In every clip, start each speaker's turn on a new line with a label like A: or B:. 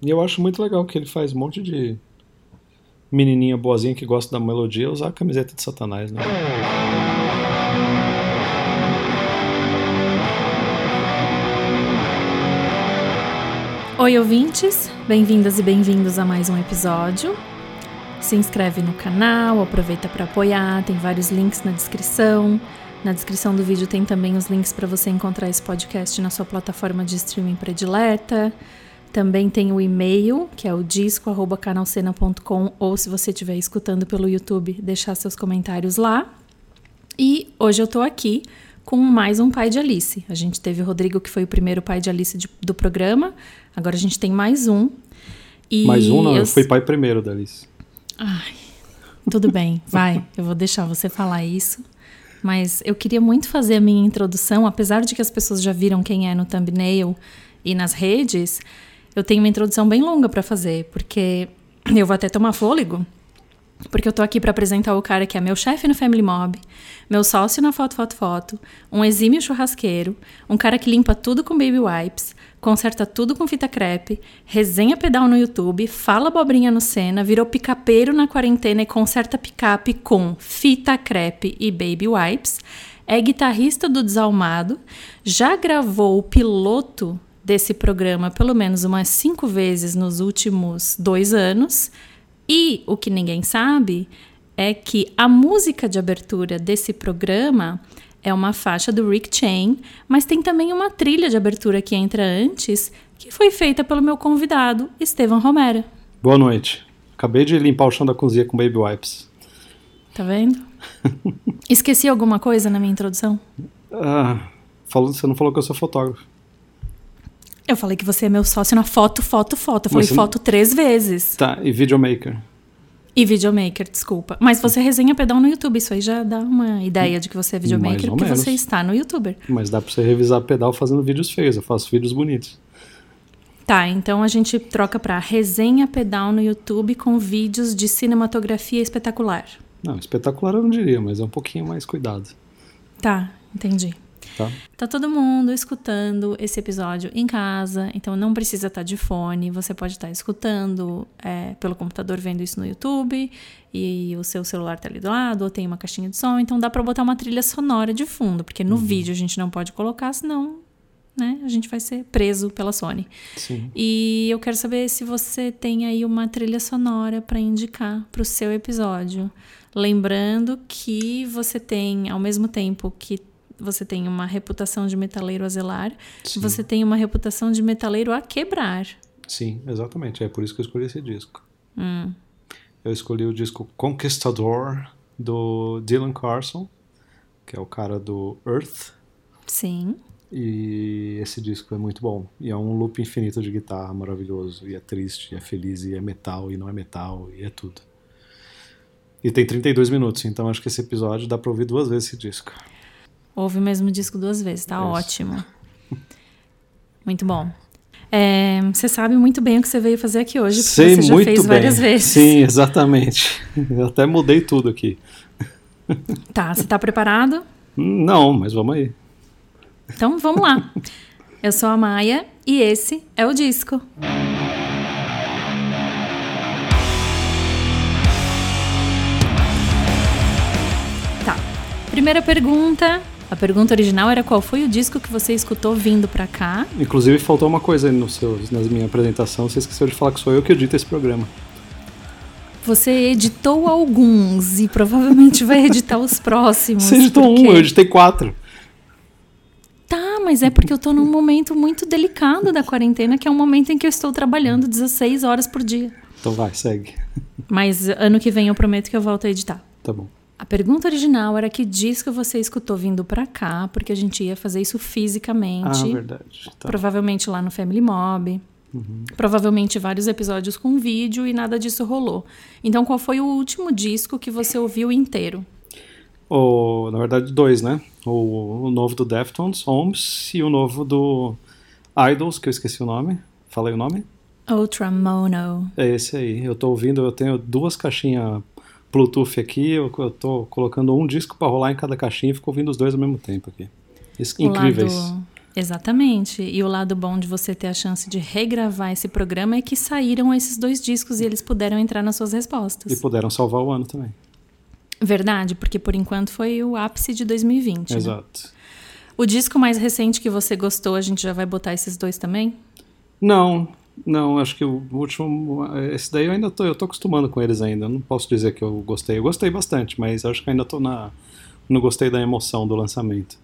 A: E eu acho muito legal que ele faz um monte de menininha boazinha que gosta da melodia usar a camiseta de Satanás, né?
B: Oi, ouvintes! Bem-vindas e bem-vindos a mais um episódio. Se inscreve no canal, aproveita para apoiar, tem vários links na descrição. Na descrição do vídeo tem também os links para você encontrar esse podcast na sua plataforma de streaming predileta. Também tem o e-mail, que é o disco@canalcena.com, ou se você estiver escutando pelo YouTube, deixar seus comentários lá. E hoje eu tô aqui com mais um pai de Alice. A gente teve o Rodrigo, que foi o primeiro pai de Alice de, do programa. Agora a gente tem mais um.
A: E mais um, não, eu fui pai primeiro da Alice.
B: Ai, tudo bem, vai. Eu vou deixar você falar isso. Mas eu queria muito fazer a minha introdução, apesar de que as pessoas já viram quem é no thumbnail e nas redes, eu tenho uma introdução bem longa para fazer, porque eu vou até tomar fôlego, porque eu tô aqui para apresentar o cara que é meu chefe no Family Mob, meu sócio na Foto Foto Foto, um exímio churrasqueiro, um cara que limpa tudo com baby wipes, conserta tudo com fita crepe, resenha pedal no YouTube, fala abobrinha no Senna, virou picapeiro na quarentena e conserta picape com fita crepe e baby wipes, é guitarrista do Desalmado, já gravou o piloto desse programa pelo menos umas cinco vezes nos últimos dois anos, e o que ninguém sabe é que a música de abertura desse programa é uma faixa do Rick Chain, mas tem também uma trilha de abertura que entra antes, que foi feita pelo meu convidado, Estevam Romero.
A: Boa noite. Acabei de limpar o chão da cozinha com baby wipes.
B: Tá vendo? Esqueci alguma coisa na minha introdução?
A: Ah, falou, você não falou que eu sou fotógrafo.
B: Eu falei que você é meu sócio na foto, foto, foto. Eu falei você... foto três vezes.
A: Tá, e videomaker?
B: E videomaker, desculpa. Mas você resenha pedal no YouTube, isso aí já dá uma ideia de que você é videomaker, porque menos. você está no YouTuber.
A: Mas dá pra você revisar pedal fazendo vídeos feios, eu faço vídeos bonitos.
B: Tá, então a gente troca pra resenha pedal no YouTube com vídeos de cinematografia espetacular.
A: Não, espetacular eu não diria, mas é um pouquinho mais cuidado.
B: Tá, entendi. Tá. tá todo mundo escutando esse episódio em casa, então não precisa estar tá de fone, você pode estar tá escutando é, pelo computador vendo isso no YouTube e o seu celular está ali do lado, ou tem uma caixinha de som, então dá para botar uma trilha sonora de fundo, porque no uhum. vídeo a gente não pode colocar, senão né, a gente vai ser preso pela Sony.
A: Sim.
B: E eu quero saber se você tem aí uma trilha sonora para indicar para o seu episódio. Lembrando que você tem, ao mesmo tempo que você tem uma reputação de metaleiro a zelar, Sim. você tem uma reputação de metaleiro a quebrar.
A: Sim, exatamente. É por isso que eu escolhi esse disco.
B: Hum.
A: Eu escolhi o disco Conquistador do Dylan Carson, que é o cara do Earth.
B: Sim.
A: E esse disco é muito bom. E é um loop infinito de guitarra maravilhoso. E é triste, e é feliz, e é metal, e não é metal, e é tudo. E tem 32 minutos, então acho que esse episódio dá pra ouvir duas vezes esse disco.
B: Ouve o mesmo disco duas vezes, tá Isso. ótimo. Muito bom. É, você sabe muito bem o que você veio fazer aqui hoje, porque
A: Sei
B: você já
A: muito
B: fez
A: bem.
B: várias vezes.
A: Sim, exatamente. Eu até mudei tudo aqui.
B: Tá, você tá preparado?
A: Não, mas vamos aí.
B: Então vamos lá. Eu sou a Maia e esse é o disco. Tá. Primeira pergunta a pergunta original era qual foi o disco que você escutou vindo para cá.
A: Inclusive faltou uma coisa aí no seu, na minha apresentação, você esqueceu de falar que sou eu que edito esse programa.
B: Você editou alguns e provavelmente vai editar os próximos.
A: Você editou porque... um, eu editei quatro.
B: Tá, mas é porque eu tô num momento muito delicado da quarentena, que é um momento em que eu estou trabalhando 16 horas por dia.
A: Então vai, segue.
B: Mas ano que vem eu prometo que eu volto a editar.
A: Tá bom.
B: A pergunta original era que disco você escutou vindo para cá, porque a gente ia fazer isso fisicamente.
A: Ah, verdade.
B: Tá. Provavelmente lá no Family Mob. Uhum. Provavelmente vários episódios com vídeo e nada disso rolou. Então, qual foi o último disco que você ouviu inteiro?
A: O, na verdade, dois, né? O, o novo do Deftones, Holmes, e o novo do Idols, que eu esqueci o nome. Falei o nome?
B: Ultramono.
A: É esse aí. Eu tô ouvindo, eu tenho duas caixinhas Bluetooth aqui, eu, eu tô colocando um disco para rolar em cada caixinha e fico ouvindo os dois ao mesmo tempo aqui. Incríveis.
B: O lado, Exatamente. E o lado bom de você ter a chance de regravar esse programa é que saíram esses dois discos e eles puderam entrar nas suas respostas.
A: E puderam salvar o ano também.
B: Verdade, porque por enquanto foi o ápice de 2020. né?
A: Exato.
B: O disco mais recente que você gostou, a gente já vai botar esses dois também?
A: Não, não, acho que o último. Esse daí eu ainda tô, eu tô acostumando com eles ainda. Não posso dizer que eu gostei. Eu gostei bastante, mas acho que ainda tô na. Não gostei da emoção do lançamento.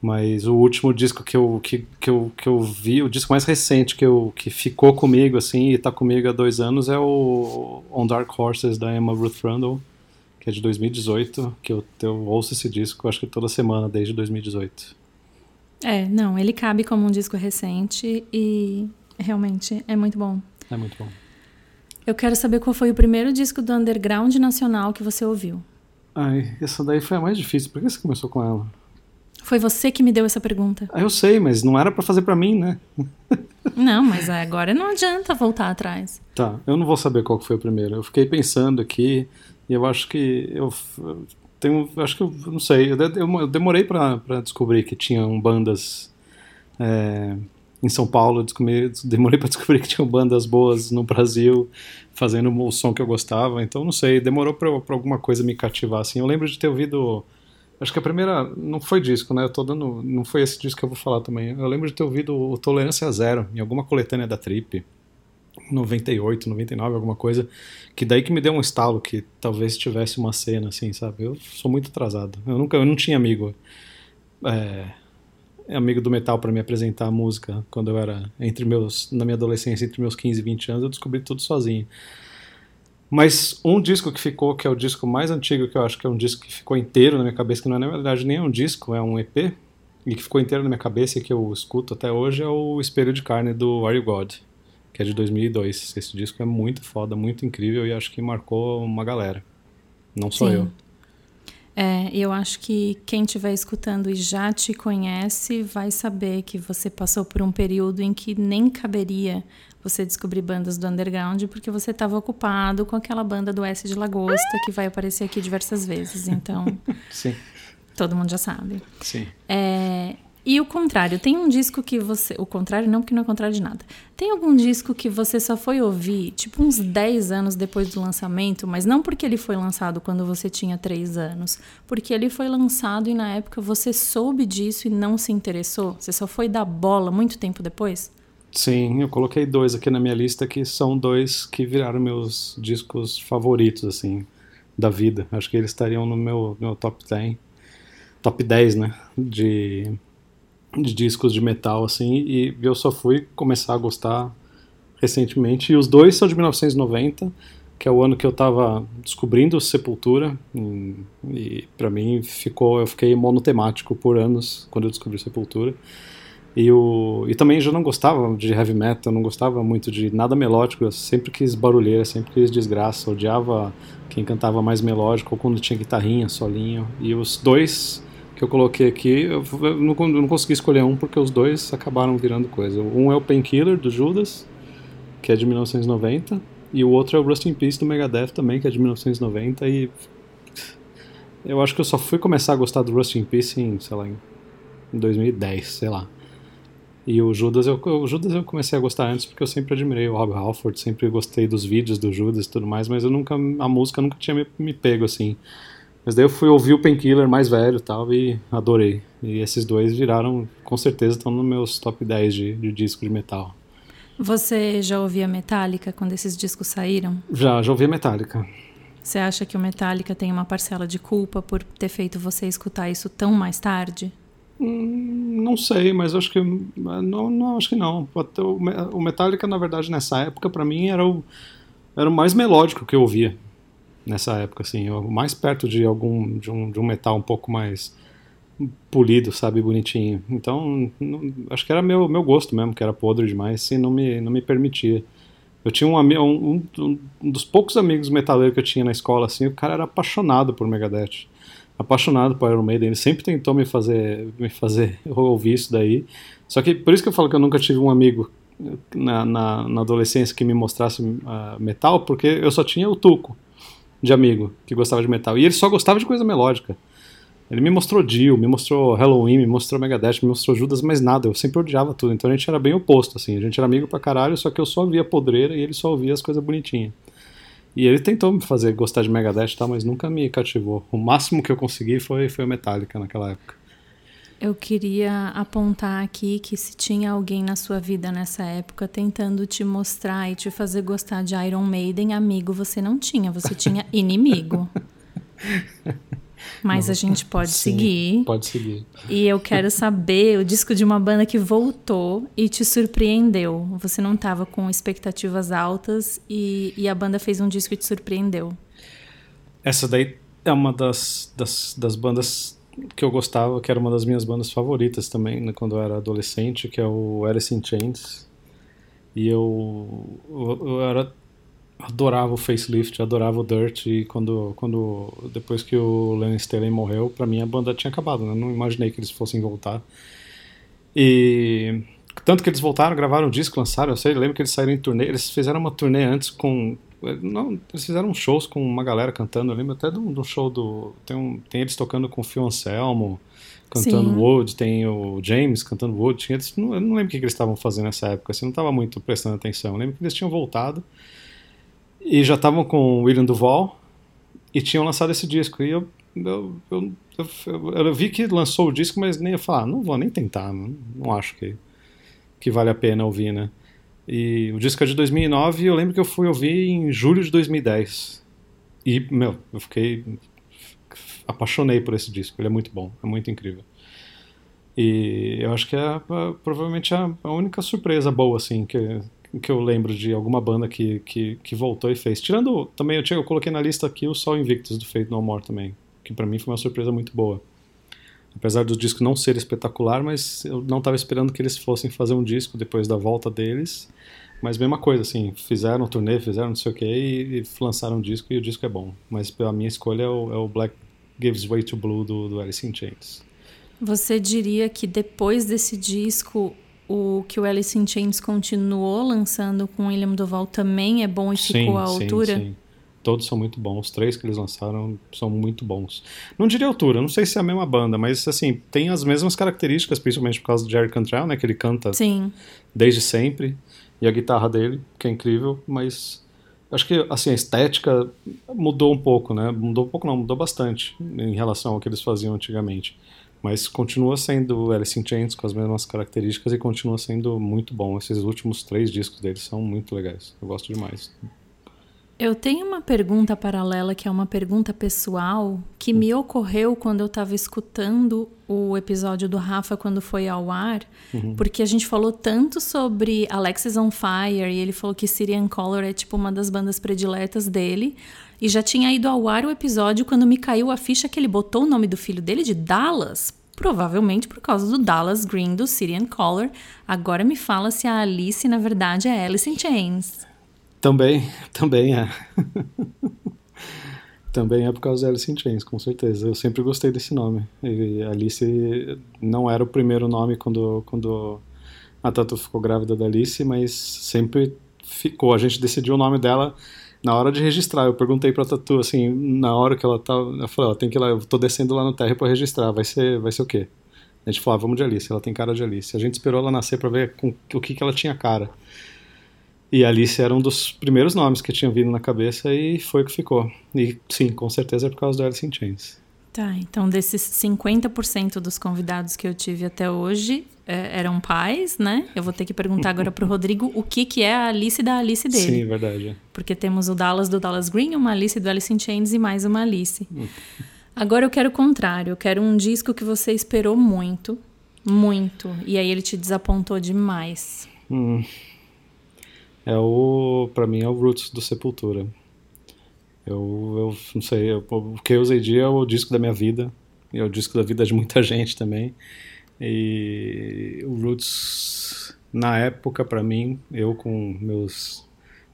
A: Mas o último disco que eu, que, que eu, que eu vi, o disco mais recente que, eu, que ficou comigo, assim, e tá comigo há dois anos, é o On Dark Horses da Emma Ruth Rundle, que é de 2018, que eu, eu ouço esse disco, acho que toda semana, desde 2018.
B: É, não, ele cabe como um disco recente e realmente é muito bom.
A: É muito bom.
B: Eu quero saber qual foi o primeiro disco do underground nacional que você ouviu.
A: Ai, essa daí foi a mais difícil. Por que você começou com ela?
B: Foi você que me deu essa pergunta.
A: Ah, eu sei, mas não era pra fazer pra mim, né?
B: Não, mas agora não adianta voltar atrás.
A: Tá, eu não vou saber qual foi o primeiro. Eu fiquei pensando aqui e eu acho que eu tenho, acho que eu não sei. Eu, de- eu demorei pra pra descobrir que tinham bandas é, em São Paulo. Descobri, demorei pra descobrir que tinham bandas boas no Brasil fazendo o som que eu gostava. Então não sei. Demorou pra alguma coisa me cativar. Assim, eu lembro de ter ouvido Acho que a primeira. Não foi disco, né? Eu tô dando. Não foi esse disco que eu vou falar também. Eu lembro de ter ouvido o Tolerância Zero em alguma coletânea da Trip. 98, 99, alguma coisa. Que daí que me deu um estalo que talvez tivesse uma cena, assim, sabe? Eu sou muito atrasado. Eu nunca. Eu não tinha amigo. É, amigo do metal para me apresentar a música quando eu era entre meus na minha adolescência entre meus 15 e 20 anos eu descobri tudo sozinho mas um disco que ficou, que é o disco mais antigo, que eu acho que é um disco que ficou inteiro na minha cabeça, que não é na verdade nem é um disco, é um EP, e que ficou inteiro na minha cabeça e que eu escuto até hoje, é o Espelho de Carne do Are You God, que é de 2002. Esse disco é muito foda, muito incrível e acho que marcou uma galera. Não só
B: Sim.
A: eu.
B: É, eu acho que quem estiver escutando e já te conhece vai saber que você passou por um período em que nem caberia você descobrir bandas do underground porque você estava ocupado com aquela banda do S de Lagosta que vai aparecer aqui diversas vezes. Então,
A: Sim,
B: todo mundo já sabe.
A: sim.
B: É, e o contrário, tem um disco que você. O contrário, não, porque não é contrário de nada. Tem algum disco que você só foi ouvir, tipo, uns 10 anos depois do lançamento, mas não porque ele foi lançado quando você tinha 3 anos, porque ele foi lançado e na época você soube disso e não se interessou? Você só foi dar bola muito tempo depois?
A: Sim, eu coloquei dois aqui na minha lista que são dois que viraram meus discos favoritos, assim, da vida. Acho que eles estariam no meu, meu top 10. Top 10, né? De, de discos de metal, assim. E eu só fui começar a gostar recentemente. E os dois são de 1990, que é o ano que eu tava descobrindo Sepultura. E, e para mim ficou, eu fiquei monotemático por anos quando eu descobri Sepultura. E, o, e também já não gostava de heavy metal, não gostava muito de nada melódico, eu sempre quis barulheira, sempre quis desgraça, odiava quem cantava mais melódico ou quando tinha guitarrinha, solinho. E os dois que eu coloquei aqui, eu, não, não consegui escolher um porque os dois acabaram virando coisa. Um é o Painkiller, do Judas, que é de 1990, e o outro é o Rust in Peace, do Megadeth também, que é de 1990, e eu acho que eu só fui começar a gostar do Rust in Peace em, sei lá, em 2010, sei lá. E o Judas, eu, o Judas eu comecei a gostar antes porque eu sempre admirei o Rob Halford, sempre gostei dos vídeos do Judas e tudo mais, mas eu nunca, a música nunca tinha me, me pego assim. Mas daí eu fui ouvir o Painkiller mais velho e tal e adorei. E esses dois viraram, com certeza, estão nos meus top 10 de, de disco de metal.
B: Você já ouvia Metallica quando esses discos saíram?
A: Já, já ouvi Metallica.
B: Você acha que o Metallica tem uma parcela de culpa por ter feito você escutar isso tão mais tarde?
A: Hum, Não sei, mas acho que não, não acho que não. O Me- o Metallica, na verdade, nessa época, pra mim era o era o mais melódico que eu ouvia nessa época, assim, o mais perto de algum de um, de um metal um pouco mais polido, sabe, bonitinho. Então, não- acho que era meu meu gosto mesmo, que era podre demais, e não me não me permitia. Eu tinha um um, um, um dos poucos amigos metaleiros que eu tinha na escola, assim, o cara era apaixonado por Megadeth apaixonado por Iron Maiden, ele sempre tentou me fazer me fazer ouvir isso daí. Só que por isso que eu falo que eu nunca tive um amigo na, na, na adolescência que me mostrasse uh, metal, porque eu só tinha o Tuco de amigo que gostava de metal e ele só gostava de coisa melódica. Ele me mostrou Dio, me mostrou Halloween, me mostrou Megadeth, me mostrou Judas, mas nada, eu sempre odiava tudo. Então a gente era bem oposto, assim. A gente era amigo pra caralho, só que eu só via podreira e ele só ouvia as coisas bonitinhas. E ele tentou me fazer gostar de Megadeth e tal, mas nunca me cativou. O máximo que eu consegui foi, foi o Metallica naquela época.
B: Eu queria apontar aqui que se tinha alguém na sua vida nessa época tentando te mostrar e te fazer gostar de Iron Maiden, amigo, você não tinha, você tinha inimigo. Mas a gente pode
A: Sim,
B: seguir.
A: Pode seguir.
B: E eu quero saber o disco de uma banda que voltou e te surpreendeu. Você não estava com expectativas altas e, e, a banda fez um disco e te surpreendeu.
A: Essa daí é uma das, das, das bandas que eu gostava, que era uma das minhas bandas favoritas também, né, quando eu era adolescente, que é o Alice in Chains. E eu, eu, eu era adorava o Facelift, adorava o Dirt e quando, quando depois que o Lennon Staley morreu, para mim a banda tinha acabado, né? Não imaginei que eles fossem voltar. E tanto que eles voltaram, gravaram um disco, lançaram, eu sei, eu lembro que eles saíram em turnê, eles fizeram uma turnê antes com não, eles fizeram shows com uma galera cantando, eu lembro até do, do show do tem, um, tem eles tocando com o Phil Anselmo, cantando Sim. Wood, tem o James cantando Wood, eles, não, eu não lembro o que, que eles estavam fazendo nessa época, assim, não estava muito prestando atenção, eu lembro que eles tinham voltado e já estavam com o William Duval e tinham lançado esse disco. E eu, eu, eu, eu, eu vi que lançou o disco, mas nem ia falar, ah, não vou nem tentar, não, não acho que, que vale a pena ouvir, né? E o disco é de 2009 e eu lembro que eu fui ouvir em julho de 2010. E, meu, eu fiquei. apaixonei por esse disco. Ele é muito bom, é muito incrível. E eu acho que é, é provavelmente a, a, única surpresa boa, assim, que, que eu lembro de alguma banda que, que, que voltou e fez. Tirando também, eu, tinha, eu coloquei na lista aqui o Sol Invictus do Fate No More também, que para mim foi uma surpresa muito boa. Apesar do disco não ser espetacular, mas eu não estava esperando que eles fossem fazer um disco depois da volta deles. Mas mesma coisa, assim, fizeram um turnê, fizeram não sei o que e, lançaram um disco e o disco é bom. Mas a minha escolha é o, é o Black Gives Way to Blue do, do Alice in Chains.
B: Você diria que depois desse disco o que o Alice in Chains continuou lançando com William Duval também é bom e sim, ficou à altura? Sim, sim.
A: Todos são muito bons. Os três que eles lançaram são muito bons. Não diria altura, não sei se é a mesma banda, mas assim, tem as mesmas características, principalmente por causa do Jerry Cantrell, né? Que ele canta
B: sim.
A: desde sempre. E a guitarra dele, que é incrível, mas acho que assim, a estética mudou um pouco, né? Mudou um pouco não, mudou bastante em relação ao que eles faziam antigamente. Mas continua sendo Alice in Chains com as mesmas características e continua sendo muito bom. Esses últimos três discos deles são muito legais. Eu gosto demais.
B: Eu tenho uma pergunta paralela que é uma pergunta pessoal que me ocorreu quando eu estava escutando o episódio do Rafa quando foi ao ar, uhum. porque a gente falou tanto sobre Alexis on Fire e ele falou que Syrian Color é tipo uma das bandas prediletas dele. E já tinha ido ao ar o episódio quando me caiu a ficha que ele botou o nome do filho dele de Dallas, provavelmente por causa do Dallas Green do Syrian Color. Agora me fala se a Alice na verdade é Alice in Chains.
A: Também, também é. também é por causa de Alice in Chains, com certeza. Eu sempre gostei desse nome. E Alice não era o primeiro nome quando, quando a Tatu ficou grávida da Alice, mas sempre ficou. A gente decidiu o nome dela na hora de registrar, eu perguntei pra Tatu, assim, na hora que ela tá. Eu falei, ó, tem que ir lá, eu tô descendo lá no terra pra registrar, vai ser, vai ser o quê? A gente falou, ah, vamos de Alice, ela tem cara de Alice. A gente esperou ela nascer pra ver com, o que, que ela tinha cara. E Alice era um dos primeiros nomes que tinha vindo na cabeça e foi o que ficou. E sim, com certeza é por causa do Alice in Chains.
B: Tá, então desses 50% dos convidados que eu tive até hoje é, eram pais, né? Eu vou ter que perguntar agora pro Rodrigo o que, que é a Alice da Alice dele.
A: Sim, verdade.
B: Porque temos o Dallas do Dallas Green, uma Alice do Alice in Chains e mais uma Alice. Hum. Agora eu quero o contrário, eu quero um disco que você esperou muito, muito, e aí ele te desapontou demais.
A: Hum. É o, para mim é o Roots do Sepultura. Eu, eu não sei, eu, o que eu usei dia é o disco da minha vida, e é o disco da vida de muita gente também. E o Roots, na época, para mim, eu com meus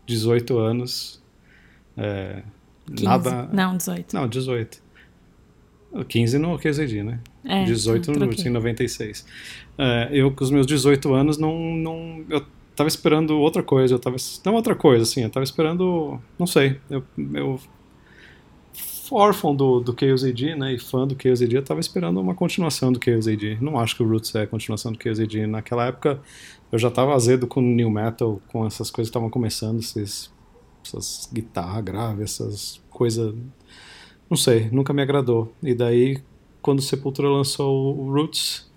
A: 18 anos, é,
B: 15. nada. Não, 18.
A: Não, 18. 15 no QZD, né? É, 18 no Roots, em 96. É, eu, com os meus 18 anos, não, não. Eu tava esperando outra coisa, eu tava. Não outra coisa, assim, eu tava esperando. Não sei. Eu. eu órfão do, do Chaos AD, né? E fã do Chaos AD, eu tava esperando uma continuação do Chaos AD. Não acho que o Roots é a continuação do Chaos AD. Naquela época eu já tava azedo com New Metal, com essas coisas que estavam começando, esses, essas guitarras graves, essas coisas. Não sei, nunca me agradou. E daí, quando Sepultura lançou o Roots,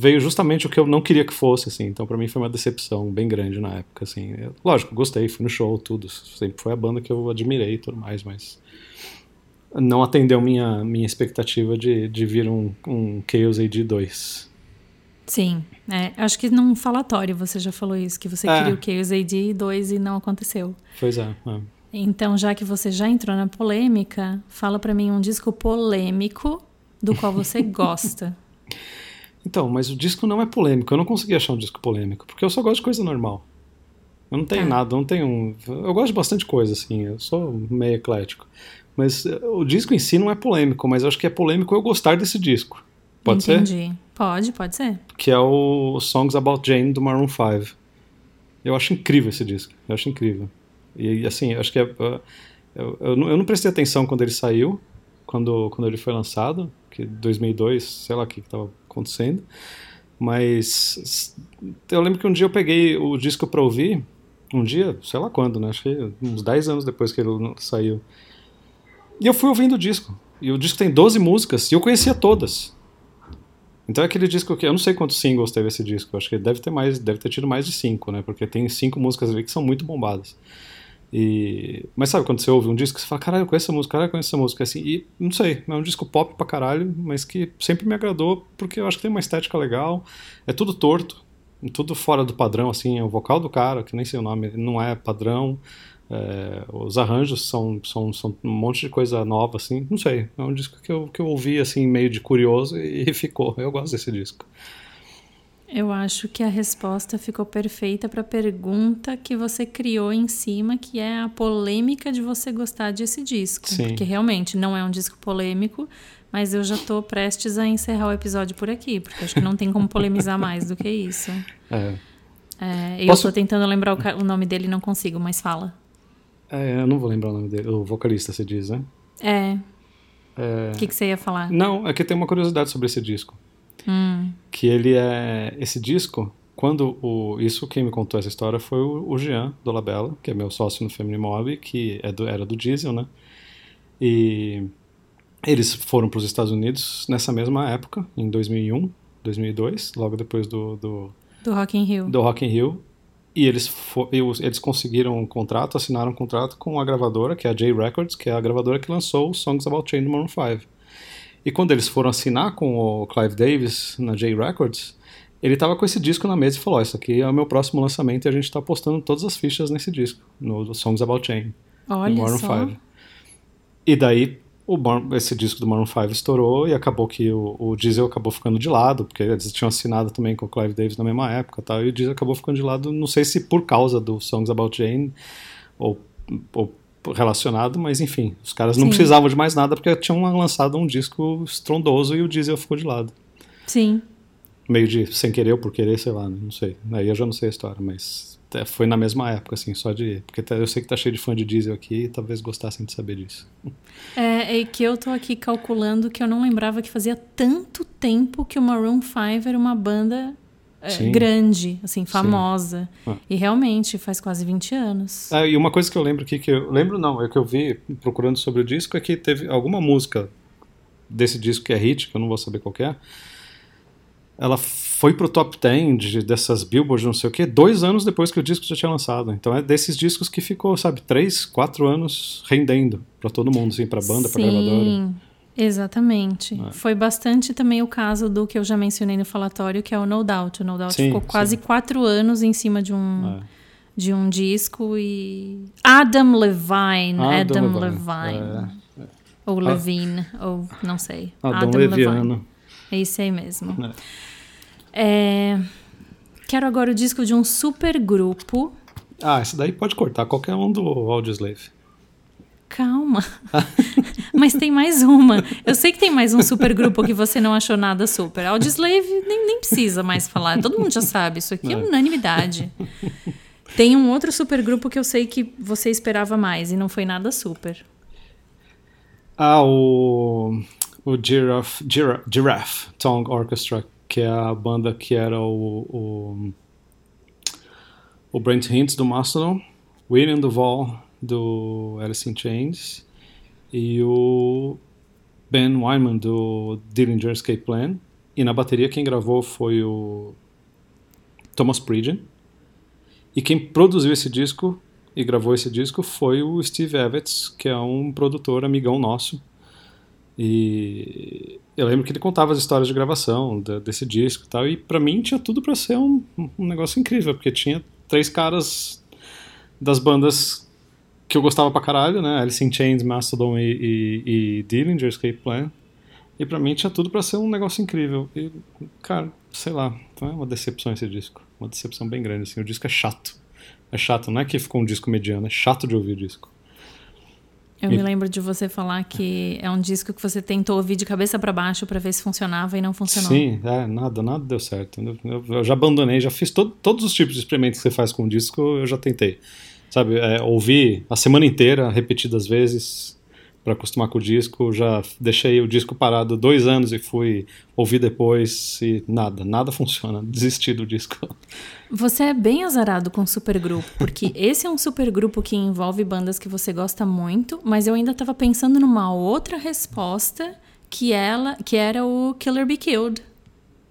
A: veio justamente o que eu não queria que fosse, assim. Então, para mim foi uma decepção bem grande na época, assim. Eu, lógico, gostei, fui no show, tudo. Sempre foi a banda que eu admirei e tudo mais, mas não atendeu minha minha expectativa de, de vir um, um Chaos AD 2.
B: Sim, é, acho que num falatório você já falou isso, que você
A: É.
B: queria o Chaos AD 2 e não aconteceu.
A: Pois é. é.
B: Então, já que você já entrou na polêmica, fala pra mim um disco polêmico do qual você gosta.
A: Então, mas o disco não é polêmico. Eu não consegui achar um disco polêmico, porque eu só gosto de coisa normal. Eu não tenho
B: Tá.
A: nada, não tenho. um- Eu gosto de bastante coisa, assim. Eu sou meio eclético. Mas eh, o disco em si não é polêmico, mas eu acho que é polêmico eu gostar desse disco. Pode ser?
B: Entendi. Pode, pode ser.
A: Que é o Songs About Jane do Maroon 5. Eu acho incrível esse disco. Eu acho incrível. E assim, eu acho que é, é, eu, eu, não, eu não prestei atenção quando ele saiu, quando, quando ele foi lançado, que 2002, sei lá o que estava acontecendo. Mas eu lembro que um dia eu peguei o disco pra ouvir, um dia, sei lá quando, né? Acho que uns 10 anos depois que ele saiu. E eu fui ouvindo o disco. E o disco tem 12 músicas e eu conhecia todas. Então é aquele disco que eu não sei quantos singles teve esse disco, acho que deve ter mais, deve ter tido mais de cinco, né? Porque tem cinco músicas ali que são muito bombadas. E mas sabe quando você ouve um disco, você fala, caralho, eu conheço essa música, caralho, eu conheço essa música assim, e não sei, é um disco pop pra caralho, mas que sempre me agradou porque eu acho que tem uma estética legal, é tudo torto, tudo fora do padrão assim, é o vocal do cara, que nem sei o nome, não é padrão. é, os arranjos são, são, são um monte de coisa nova, assim. Não sei. É um disco que eu, que eu ouvi, assim, meio de curioso e ficou. Eu gosto desse disco.
B: Eu acho que a resposta ficou perfeita para a pergunta que você criou em cima, que é a polêmica de você gostar desse disco.
A: Sim.
B: Porque realmente não é um disco polêmico, mas eu já tô prestes a encerrar o episódio por aqui, porque acho que não tem como polemizar mais do que isso.
A: É.
B: É, eu tô tentando lembrar o, o nome dele e não consigo, mas fala.
A: É, eu não vou lembrar o nome dele. O vocalista, você diz, né?
B: É.
A: É,
B: O que, que você ia falar?
A: Não, é que tem uma curiosidade sobre esse disco.
B: Hum,
A: Que ele é. Esse disco, quando o. Isso quem me contou essa história foi o, o Jean do Labella, que é meu sócio no Family Mob, que é do, era do Diesel, né? E eles foram para os Estados Unidos nessa mesma época, em 2001, 2002, logo depois do, do,
B: do Rock in Rio.
A: do Rock in Rio. E eles, eles conseguiram um contrato, assinaram um contrato com a gravadora, que é a J Records, que é a gravadora que lançou o Songs About Chain do Maroon 5. E quando eles foram assinar com o Clive Davis na J Records, ele tava com esse disco na mesa e falou: "Ó, Isso aqui é o meu próximo lançamento e a gente tá apostando todas as fichas nesse disco, no Songs About Chain, do
B: Olha
A: Maroon
B: só.
A: 5. E daí esse disco do Maroon 5 estourou e acabou que o, o Diesel acabou ficando de lado, porque eles tinham assinado também com o Clive Davis na mesma época, tal, e o Diesel acabou ficando de lado, não sei se por causa do Songs About Jane ou, ou relacionado, mas enfim, os caras não
B: Sim.
A: precisavam de mais nada porque tinham lançado um disco estrondoso e o Diesel ficou de lado.
B: Sim.
A: Meio de sem querer ou por querer, sei lá, não sei. Aí eu já não sei a história, mas é, foi na mesma época, assim, só de. Porque tá- eu sei que tá cheio de fã de Diesel aqui e talvez gostassem de saber disso.
B: É, é que eu tô aqui calculando que eu não lembrava que fazia tanto tempo que o Maroon 5 era uma banda
A: Sim.
B: grande, assim, famosa.
A: Ah.
B: E realmente faz quase 20 anos.
A: Ah, e uma coisa que eu lembro aqui, que eu lembro não, é que eu vi procurando sobre o disco, é que teve alguma música desse disco que é hit, que eu não vou saber qual é, ela foi pro top 10 de- dessas Billboard, não sei o que, dois anos depois que o disco já tinha lançado. Então é desses discos que ficou, sabe, três, quatro anos rendendo pra todo mundo, assim, pra banda, pra gravadora.
B: Exatamente.
A: É.
B: Foi bastante também o caso do que eu já mencionei no falatório, que é o No Doubt. O No Doubt
A: Sim,
B: ficou quase
A: sim.
B: quatro anos em cima de um,
A: É.
B: de um disco e... Adam Levine. Adam,
A: Adam
B: Levine.
A: É.
B: Ou Levine, ou não sei.
A: Adão Leviano.
B: É esse aí mesmo. É, Quero agora o disco de um super grupo.
A: Ah, esse daí pode cortar, qualquer um do Audioslave.
B: Calma. Mas tem mais uma. Eu sei que tem mais um super grupo que você não achou nada super. Audioslave nem, nem precisa mais falar. Todo mundo já sabe. Isso aqui é
A: É.
B: unanimidade. Tem um outro super grupo que eu sei que você esperava mais e não foi nada super.
A: Ah, o, o Giraffe, Giraffe, Giraffe Tongue Orchestra, que é a banda que era o, o, o Brent Hintz do Mastodon, William Duval do Alice in Chains e o Ben Wyman do Dillinger Escape Plan. E na bateria quem gravou foi o Thomas Pridgen. E quem produziu esse disco e gravou esse disco foi o Steve Evans, que é um produtor amigão nosso. E eu lembro que ele contava as histórias de gravação desse disco e tal. E para mim tinha tudo para ser um, um negócio incrível, porque tinha três caras das bandas que eu gostava pra caralho, né? Alice in Chains, Mastodon e, e, e Dillinger Escape Plan. E pra mim tinha tudo para ser um negócio incrível. E, cara, sei lá, é uma decepção esse disco. Uma decepção bem grande, assim. O disco é chato. É chato, não é que ficou um disco mediano, é chato de ouvir o disco.
B: Eu e... me lembro de você falar que é um disco que você tentou ouvir de cabeça para baixo para ver se funcionava e não funcionou.
A: Sim, é, nada, nada deu certo. Eu, eu já abandonei, já fiz todo, todos os tipos de experimentos que você faz com o disco, eu já tentei. Sabe, é, ouvir a semana inteira, repetidas vezes, para acostumar com o disco. Já deixei o disco parado dois anos e fui ouvir depois e nada, nada funciona. Desisti do disco.
B: Você é bem azarado com supergrupo, porque esse é um supergrupo que envolve bandas que você gosta muito, mas eu ainda estava pensando numa outra resposta que ela, que era o Killer Be Killed.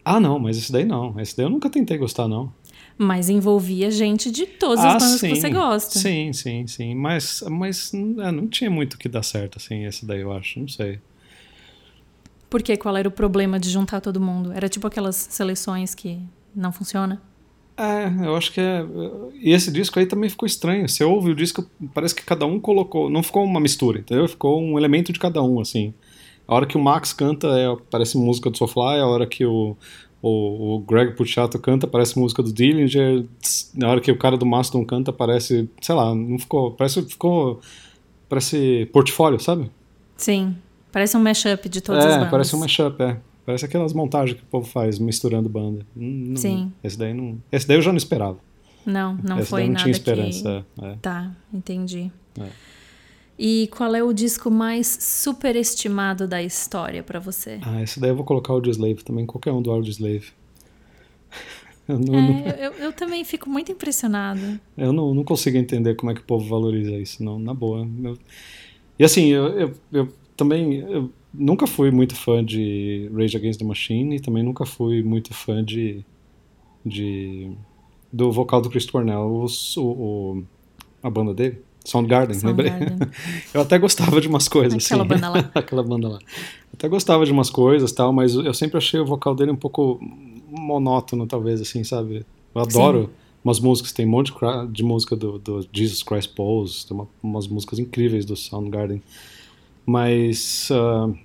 A: Ah, não, mas esse daí não. Esse daí eu nunca tentei gostar, não.
B: Mas envolvia gente de todas
A: ah,
B: as bandas
A: sim,
B: que você gosta.
A: Sim, sim, sim. Mas, mas é, não tinha muito que dar certo, assim, esse daí, eu acho. Não sei.
B: Por quê? Qual era o problema de juntar todo mundo? Era tipo aquelas seleções que não funciona?
A: É, eu acho que é. E esse disco aí também ficou estranho. Você ouve o disco, parece que cada um colocou. Não ficou uma mistura, entendeu? Ficou um elemento de cada um, assim. A hora que o Max canta, é, parece música do Soulfly, a hora que o, o, o Greg Puciato canta, parece música do Dillinger. Na hora que o cara do Mastodon canta, parece, sei lá, não ficou, parece ficou parece portfólio, sabe?
B: Sim. Parece um mashup de todas
A: é,
B: as bandas.
A: É, parece um mashup, é. Parece aquelas montagens que o povo faz misturando banda. Não,
B: Sim.
A: Esse daí não, esse daí eu já não esperava.
B: Não, não
A: esse
B: foi
A: daí não
B: nada
A: tinha esperança.
B: que...
A: É.
B: Tá, entendi.
A: É.
B: E qual é o disco mais superestimado da história para você?
A: Ah, esse daí eu vou colocar o Slave também, qualquer um do Audioslave.
B: Eu, não, é, eu, eu, também fico muito impressionada.
A: Eu não, não consigo entender como é que o povo valoriza isso, não, na boa. Eu, e assim, eu, eu, também eu nunca fui muito fã de Rage Against the Machine e também nunca fui muito fã de, de do vocal do Chris Cornell, o, o, a banda dele. Soundgarden,
B: Soundgarden.
A: lembrei? Eu até gostava de umas coisas.
B: Aquela
A: assim.
B: banda lá.
A: Aquela banda lá. Eu até gostava de umas coisas tal, mas eu sempre achei o vocal dele um pouco monótono, talvez, assim, sabe? Eu adoro Sim. umas músicas, tem um monte de música do, do Jesus Christ Pose, tem uma, umas músicas incríveis do Soundgarden. Mas. Uh,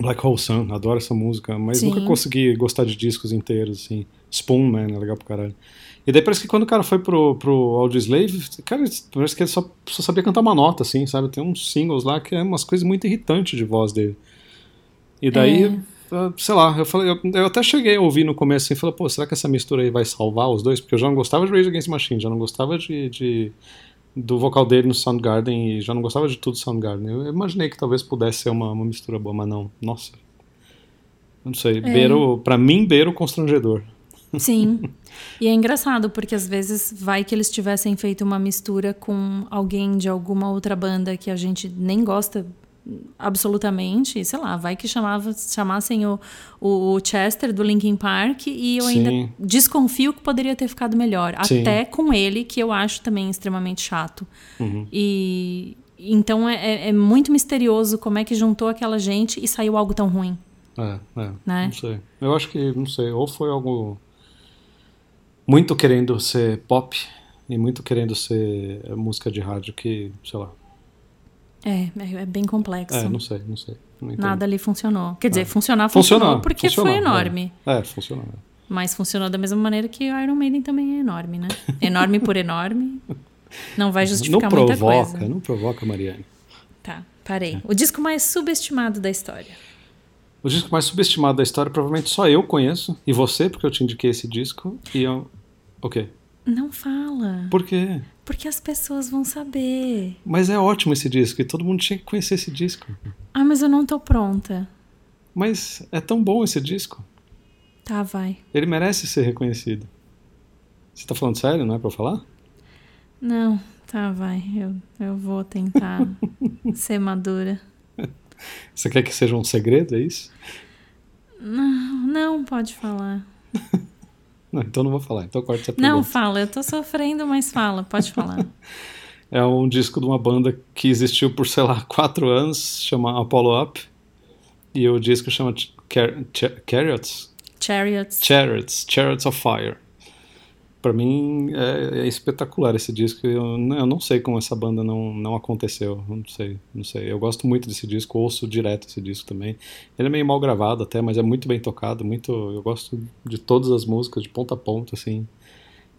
A: Black Hole Sun, adoro essa música, mas
B: Sim.
A: nunca consegui gostar de discos inteiros, assim. Spoon Man é legal pro caralho. E daí parece que quando o cara foi pro, pro Audioslave, cara, parece que ele só, só sabia cantar uma nota, assim, sabe? Tem uns singles lá que é umas coisas muito irritantes de voz dele. E daí,
B: É.
A: sei lá, eu, falei, eu, eu até cheguei a ouvir no começo assim, e falei, pô, será que essa mistura aí vai salvar os dois? Porque eu já não gostava de Rage Against the Machine, já não gostava de, de do vocal dele no Soundgarden e já não gostava de tudo do Soundgarden. Eu imaginei que talvez pudesse ser uma, uma mistura boa, mas não. Nossa. Não sei, beiro, pra mim, beiro constrangedor.
B: Sim. E é engraçado, porque às vezes vai que eles tivessem feito uma mistura com alguém de alguma outra banda que a gente nem gosta absolutamente, sei lá, vai que chamava, chamassem o, o Chester do Linkin Park e eu
A: Sim.
B: ainda desconfio que poderia ter ficado melhor.
A: Sim.
B: Até com ele, que eu acho também extremamente chato.
A: Uhum.
B: E então é, é- é muito misterioso como é que juntou aquela gente e saiu algo tão ruim.
A: É, é,
B: Né?
A: não sei. Eu acho que, não sei, ou foi algo muito querendo ser pop e muito querendo ser música de rádio que, sei lá.
B: É, é, é bem complexo.
A: É, não sei, não sei. Não.
B: Nada ali funcionou. Quer dizer,
A: É.
B: funcionar funcionou,
A: Funcionou,
B: porque
A: funcionou,
B: foi enorme.
A: É, é funcionou. é.
B: Mas funcionou da mesma maneira que o Iron Maiden também é enorme, né? Enorme por enorme. Não vai
A: Não
B: justificar muita
A: provoca,
B: coisa.
A: não provoca, Mariane.
B: Tá, parei. O disco mais subestimado da história.
A: O disco mais subestimado da história, provavelmente só eu conheço, e você, porque eu te indiquei esse disco, e eu... O quê?
B: Não fala.
A: Por quê?
B: Porque as pessoas vão saber.
A: Mas é ótimo esse disco, e todo mundo tinha que conhecer esse disco.
B: Ah, mas eu não tô pronta.
A: Mas é tão bom esse disco.
B: Tá, vai.
A: Ele merece ser reconhecido. Você tá falando sério, não é pra eu falar?
B: Não, tá, vai. Eu, eu vou tentar ser madura.
A: Você quer que seja um segredo, é isso?
B: Não, não, pode falar.
A: Não, então não vou falar. Então corta essa pergunta.
B: Não, fala. Eu tô sofrendo, mas fala. Pode falar.
A: É um disco de uma banda que existiu por, sei lá, quatro anos, chama Apollo Up. E o disco chama Ch- Char Ch- Chariots?
B: Chariots.
A: Chariots, Chariots of Fire. Pra mim é, é espetacular esse disco. Eu, eu não sei como essa banda não, não aconteceu. Não sei, não sei. Eu gosto muito desse disco, ouço direto esse disco também. Ele é meio mal gravado até, mas é muito bem tocado. Muito, eu gosto de todas as músicas, de ponta a ponta, assim.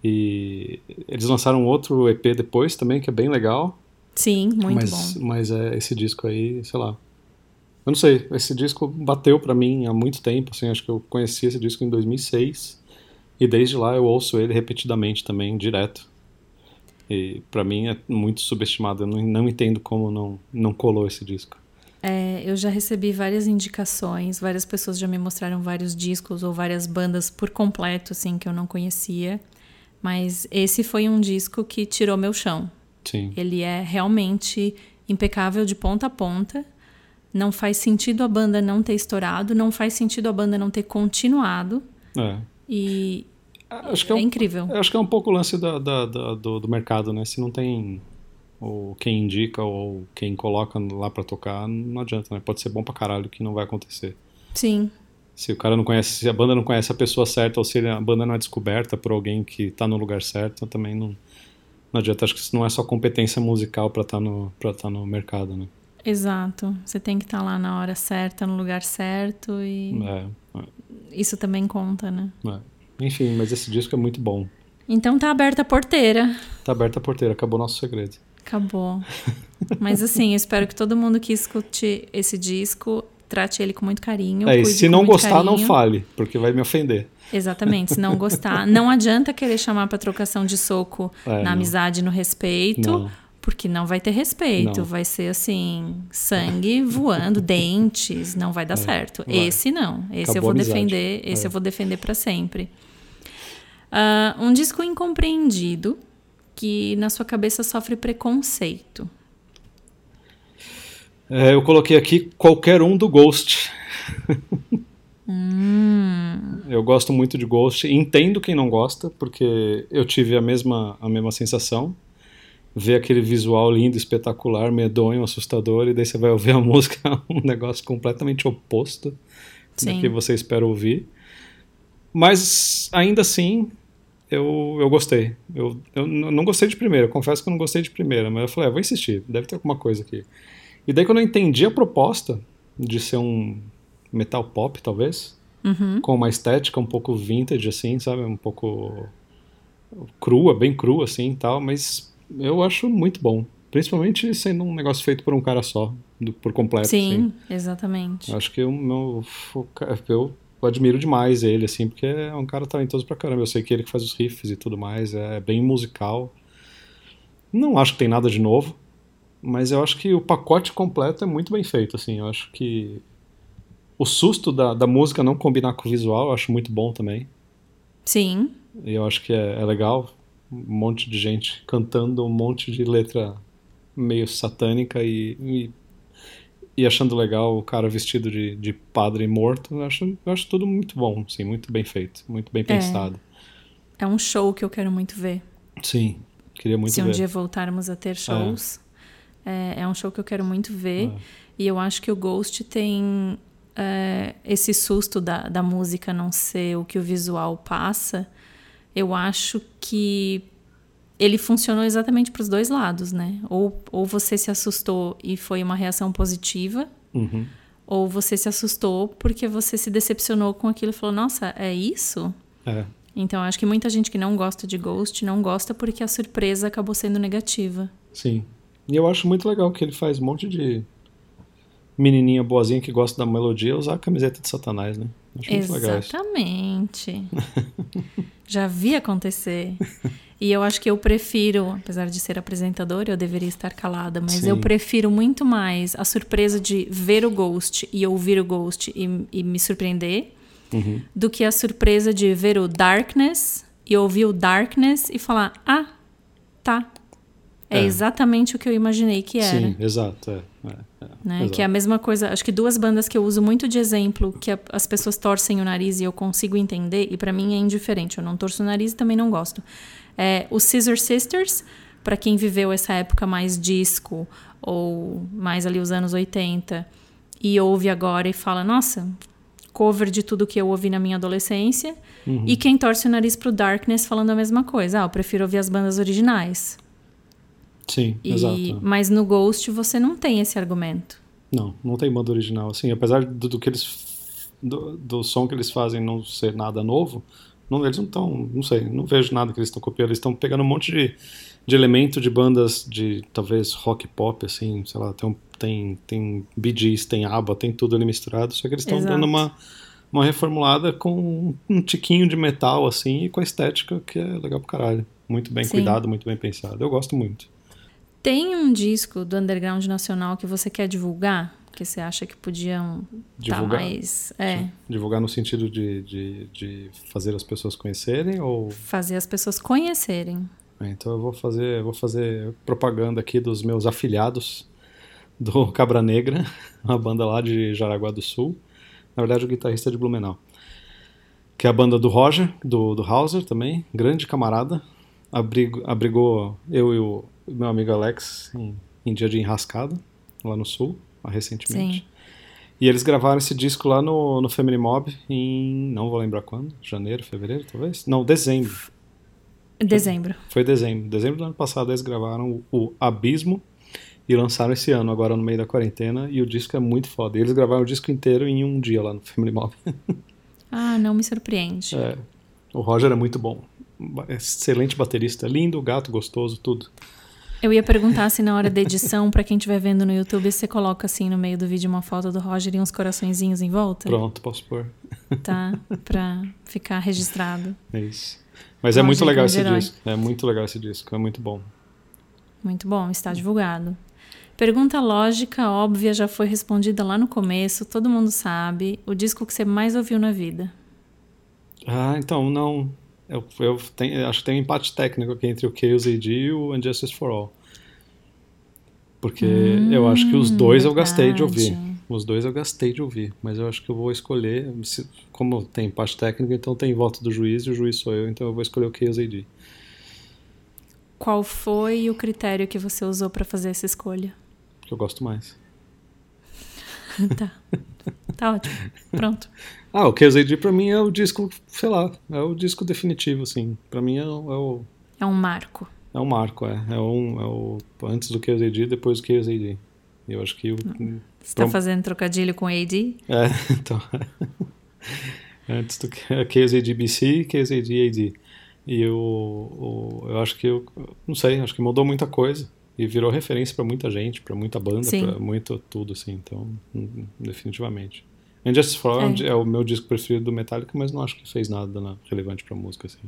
A: E eles lançaram outro EP depois também, que é bem legal.
B: Sim, muito
A: mas,
B: bom.
A: Mas é, esse disco aí, sei lá. Eu não sei, esse disco bateu pra mim há muito tempo, assim, acho que eu conheci esse disco em 2006 e desde lá eu ouço ele repetidamente também, direto. E pra mim é muito subestimado, eu não, não entendo como não, não colou esse disco.
B: É, eu já recebi várias indicações, várias pessoas já me mostraram vários discos ou várias bandas por completo, assim, que eu não conhecia. Mas esse foi um disco que tirou meu chão.
A: Sim,
B: Ele é realmente impecável de ponta a ponta. Não faz sentido a banda não ter estourado, não faz sentido a banda não ter continuado.
A: é.
B: E
A: Acho que é,
B: é
A: um,
B: incrível.
A: eu acho que é um pouco o lance da, da- da- do, do mercado, né? Se não tem o, quem indica ou quem coloca lá pra tocar, não adianta, né? Pode ser bom pra caralho que não vai acontecer.
B: Sim,
A: Se o cara não conhece, se a banda não conhece a pessoa certa ou se a banda não é descoberta por alguém que tá no lugar certo, também não, não adianta. Acho que isso não é só competência musical pra estar no, pra tá no mercado, né?
B: exato. Você tem que estar lá na hora certa, no lugar certo e
A: É,
B: isso também conta, né?
A: é. Enfim, mas esse disco é muito bom.
B: Então tá aberta a porteira.
A: Tá aberta a porteira, acabou nosso segredo.
B: Acabou. Mas assim, eu espero que todo mundo que escute esse disco trate ele com muito carinho.
A: é, e se não gostar, não
B: carinho.
A: fale, porque vai me ofender.
B: Exatamente, se não gostar. Não adianta querer chamar pra trocação de soco
A: É,
B: na
A: não.
B: amizade, no respeito.
A: Não.
B: Porque não vai ter respeito,
A: Não.
B: vai ser assim, sangue voando, dentes, não vai dar certo.
A: vai.
B: Esse não, esse
A: Acabou
B: eu vou defender, esse
A: É.
B: eu vou defender para sempre. Ah, um disco incompreendido que na sua cabeça sofre preconceito.
A: É, eu coloquei aqui qualquer um do Ghost.
B: Hum.
A: Eu gosto muito de Ghost, entendo quem não gosta, porque eu tive a mesma, a mesma sensação. Ver aquele visual lindo, espetacular, medonho, assustador, e daí você vai ouvir a música, um negócio completamente oposto do
B: Sim.
A: que você espera ouvir. Mas ainda assim, eu, eu gostei. Eu, eu não gostei de primeira, eu confesso que eu não gostei de primeira, mas eu falei, ah, vou insistir, deve ter alguma coisa aqui. E daí quando eu entendi a proposta de ser um metal pop, talvez,
B: Uhum.
A: com uma estética um pouco vintage, assim, sabe? Um pouco crua, bem crua, assim, e tal, mas eu acho muito bom. Principalmente sendo um negócio feito por um cara só, do- por completo, assim.
B: Sim, exatamente.
A: Eu acho que o meu, eu admiro demais ele, assim, porque é um cara talentoso pra caramba. Eu sei que ele que faz os riffs e tudo mais, é bem musical. Não acho que tem nada de novo, mas eu acho que o pacote completo é muito bem feito, assim. Eu acho que o susto da, da música não combinar com o visual, eu acho muito bom também.
B: Sim,
A: E eu acho que é, é legal. Um monte de gente cantando um monte de letra meio satânica e, e, e achando legal o cara vestido de, de padre morto. Eu acho, eu acho tudo muito bom, sim, muito bem feito, muito bem pensado.
B: é um show que eu quero muito ver.
A: Sim, queria muito
B: Se um
A: ver.
B: dia voltarmos a ter shows, é, é um show que eu quero muito ver.
A: É.
B: E eu acho que o Ghost tem é, esse susto da, da música não ser o que o visual passa. Eu acho que ele funcionou exatamente para os dois lados, né? Ou, ou você se assustou e foi uma reação positiva,
A: Uhum.
B: ou você se assustou porque você se decepcionou com aquilo e falou: Nossa, é isso?
A: É,
B: Então, acho que muita gente que não gosta de Ghost não gosta porque a surpresa acabou sendo negativa.
A: sim. E eu acho muito legal que ele faz um monte de menininha boazinha que gosta da melodia usar a camiseta de Satanás, né? Acho.
B: Exatamente. Já vi acontecer. E eu acho que eu prefiro, apesar de ser apresentadora, eu deveria estar calada, mas
A: Sim.
B: eu prefiro muito mais a surpresa de ver o Ghost e ouvir o Ghost e, e me surpreender,
A: Uhum.
B: do que a surpresa de ver o Darkness e ouvir o Darkness e falar: ah, tá. É,
A: É.
B: exatamente o que eu imaginei que era.
A: Sim, exato. É,
B: né?
A: exato.
B: Que é a mesma coisa. Acho que duas bandas que eu uso muito de exemplo, que a- as pessoas torcem o nariz e eu consigo entender, e pra mim é indiferente. Eu não torço o nariz e também não gosto. É, os Scissor Sisters, pra quem viveu essa época mais disco, ou mais ali os anos 80, e ouve agora e fala: nossa, cover de tudo que eu ouvi na minha adolescência.
A: Uhum.
B: E quem torce o nariz pro Darkness falando a mesma coisa. Ah, eu prefiro ouvir as bandas originais.
A: Sim,
B: E-
A: exato.
B: Mas no Ghost você não tem esse argumento.
A: Não, não tem banda original. Assim, apesar do, do que eles. Do, do som que eles fazem não ser nada novo, não, eles não estão. Não sei, não vejo nada que eles estão copiando. Eles estão pegando um monte de, de elemento de bandas de talvez rock pop, assim, sei lá, tem, tem, tem Bee Gees, tem ABBA, tem tudo ali misturado, só que eles estão dando uma, uma reformulada com um tiquinho de metal, assim, e com a estética que é legal pro caralho. Muito bem
B: Sim.
A: cuidado, muito bem pensado. Eu gosto muito.
B: Tem um disco do underground nacional que você quer divulgar? Que você acha que podiam estar
A: Divulgar?
B: mais. É,
A: Divulgar no sentido de, de, de fazer as pessoas conhecerem ou
B: fazer as pessoas conhecerem.
A: É, então eu vou fazer, vou fazer propaganda aqui dos meus afiliados do Cabra Negra, uma banda lá de Jaraguá do Sul. Na verdade, o guitarrista é de Blumenau. Que é a banda do Roger, do, do Hauser também, grande camarada. Abrigo, abrigou eu e o meu amigo Alex em, em dia de enrascada, lá no Sul, lá recentemente.
B: Sim.
A: E eles gravaram esse disco lá no, no Family Mob em. não vou lembrar quando, janeiro, fevereiro, talvez? Não, dezembro.
B: Dezembro.
A: Foi dezembro. Dezembro do ano passado eles gravaram o, o Abismo e lançaram esse ano, agora no meio da quarentena, e o disco é muito foda. E eles gravaram o disco inteiro em um dia lá no Family Mob.
B: Ah, não me surpreende.
A: É, o Roger é muito bom. Excelente baterista, lindo, gato, gostoso, tudo.
B: Eu ia perguntar se na hora da edição, pra quem estiver vendo no YouTube, você coloca assim no meio do vídeo uma foto do Roger e uns coraçõezinhos em volta.
A: Pronto, posso pôr.
B: Tá? Pra ficar registrado.
A: É isso. Mas é
B: Roger
A: muito legal esse disco. É muito legal esse disco, é muito bom.
B: Muito bom, está divulgado. Pergunta lógica, óbvia, já foi respondida lá no começo, todo mundo sabe. O disco que você mais ouviu na vida?
A: Ah, então, não. Eu, eu tenho- acho que tem um empate técnico aqui entre o Chaos AD e o Injustice for All. Porque eu acho que os dois eu gastei de ouvir.
B: verdade.
A: Os dois eu gastei de ouvir. Mas eu acho que eu vou escolher. se- como tem empate técnico, então tem voto do juiz e o juiz sou eu, então eu vou escolher o Chaos AD.
B: Qual foi o critério que você usou para fazer essa escolha?
A: Porque eu gosto mais.
B: tá. Tá ótimo. Pronto.
A: Ah, o AD pra mim é o disco, sei lá, é o disco definitivo, assim. Pra mim é, o- é o.
B: É um marco.
A: É um marco, é. É, um, é o. Antes do AD, depois do. E Eu acho que o,
B: Você tá
A: Prom-
B: fazendo trocadilho com AD?
A: É, então. Antes do KZD BC, KZD AD. E eu, o- eu acho que eu não sei, acho que mudou muita coisa e virou referência pra muita gente, pra muita banda, pra muito tudo assim, então hum, definitivamente. Injustice for All
B: É.
A: é. o meu disco preferido do Metallica, mas não acho que fez nada na- relevante pra música assim.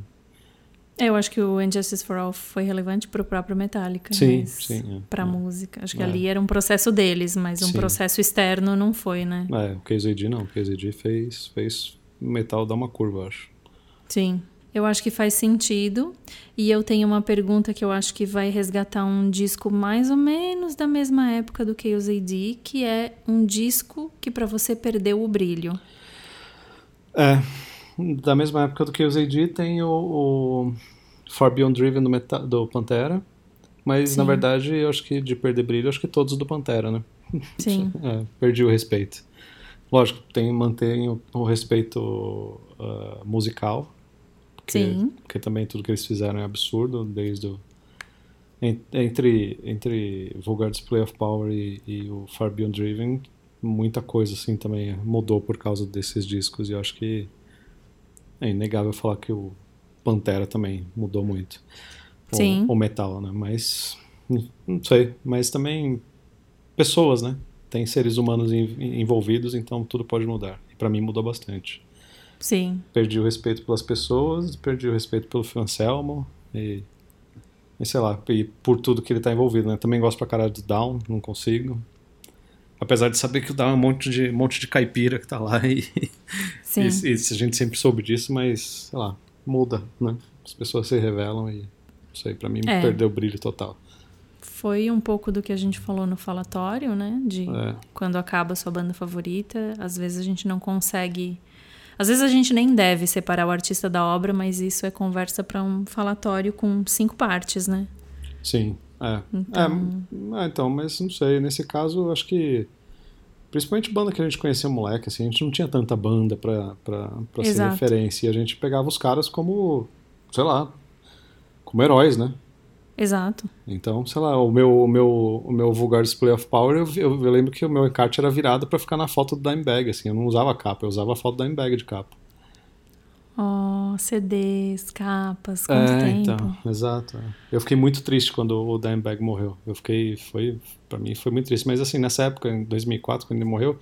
B: Eu acho que o Injustice for All foi relevante pro próprio Metallica.
A: Sim, sim, é,
B: Pra
A: é.
B: música. Acho que
A: É.
B: ali era um processo deles, mas um
A: Sim.
B: processo externo não foi, né?
A: É, o KZD não, o KZD fez fez metal dar uma curva, eu acho.
B: Sim. Eu acho que faz sentido. E eu tenho uma pergunta que eu acho que vai resgatar um disco mais ou menos da mesma época do Chaos AD, que é um disco que pra você perdeu o brilho.
A: É, da mesma época do que o AD tem o, o Far Beyond Driven do, Meta, do Pantera, mas
B: Sim.
A: na verdade eu acho que de perder brilho, acho que todos do Pantera, né?
B: Sim.
A: É, perdi o respeito. Lógico, tem, mantenho o respeito ah, musical, porque,
B: Sim.
A: porque também tudo que eles fizeram é absurdo, desde o, en- entre, entre Vulgar Display of Power e, e o Far Beyond Driven, muita coisa assim também mudou por causa desses discos e eu acho que é inegável falar que o Pantera também mudou muito. O-
B: Sim.
A: O, metal, né? Mas não sei, mas também pessoas, né? Tem seres humanos en- envolvidos, então tudo pode mudar. E pra mim mudou bastante.
B: Sim.
A: Perdi o respeito pelas pessoas, perdi o respeito pelo Anselmo e E sei lá, e por tudo que ele tá envolvido, né? Também gosto pra caralho do Down, não consigo. Apesar de saber que o Down é um monte de, um monte de caipira que tá lá e,
B: Sim.
A: e, e a gente sempre soube disso, mas, sei lá, muda, né? As pessoas se revelam e, não sei, pra mim
B: É.
A: perdeu o brilho total.
B: Foi um pouco do que a gente falou no falatório, né? De
A: É.
B: quando acaba a sua banda favorita, às vezes a gente não consegue. Às vezes a gente nem deve separar o artista da obra, mas isso é conversa para um falatório com cinco partes, né?
A: Sim, é.
B: Então-
A: É, é, então, mas não sei, nesse caso, acho que. Principalmente banda que a gente conhecia moleque, assim, a gente não tinha tanta banda pra, pra, pra ser referência. E a gente pegava os caras como, sei lá, como heróis, né?
B: Exato.
A: Então, sei lá, o meu, o meu, o meu vulgar display of power, eu, eu, eu lembro que o meu encarte era virado pra ficar na foto do Dimebag, assim, eu não usava capa, eu usava a foto do Dimebag de capa.
B: Ó, CDs, capas, quanto
A: é,
B: tempo.
A: então, exato. é. Eu fiquei muito triste quando o Dimebag morreu. Eu fiquei, foi, pra mim foi muito triste. Mas assim, nessa época, em 2004, quando ele morreu,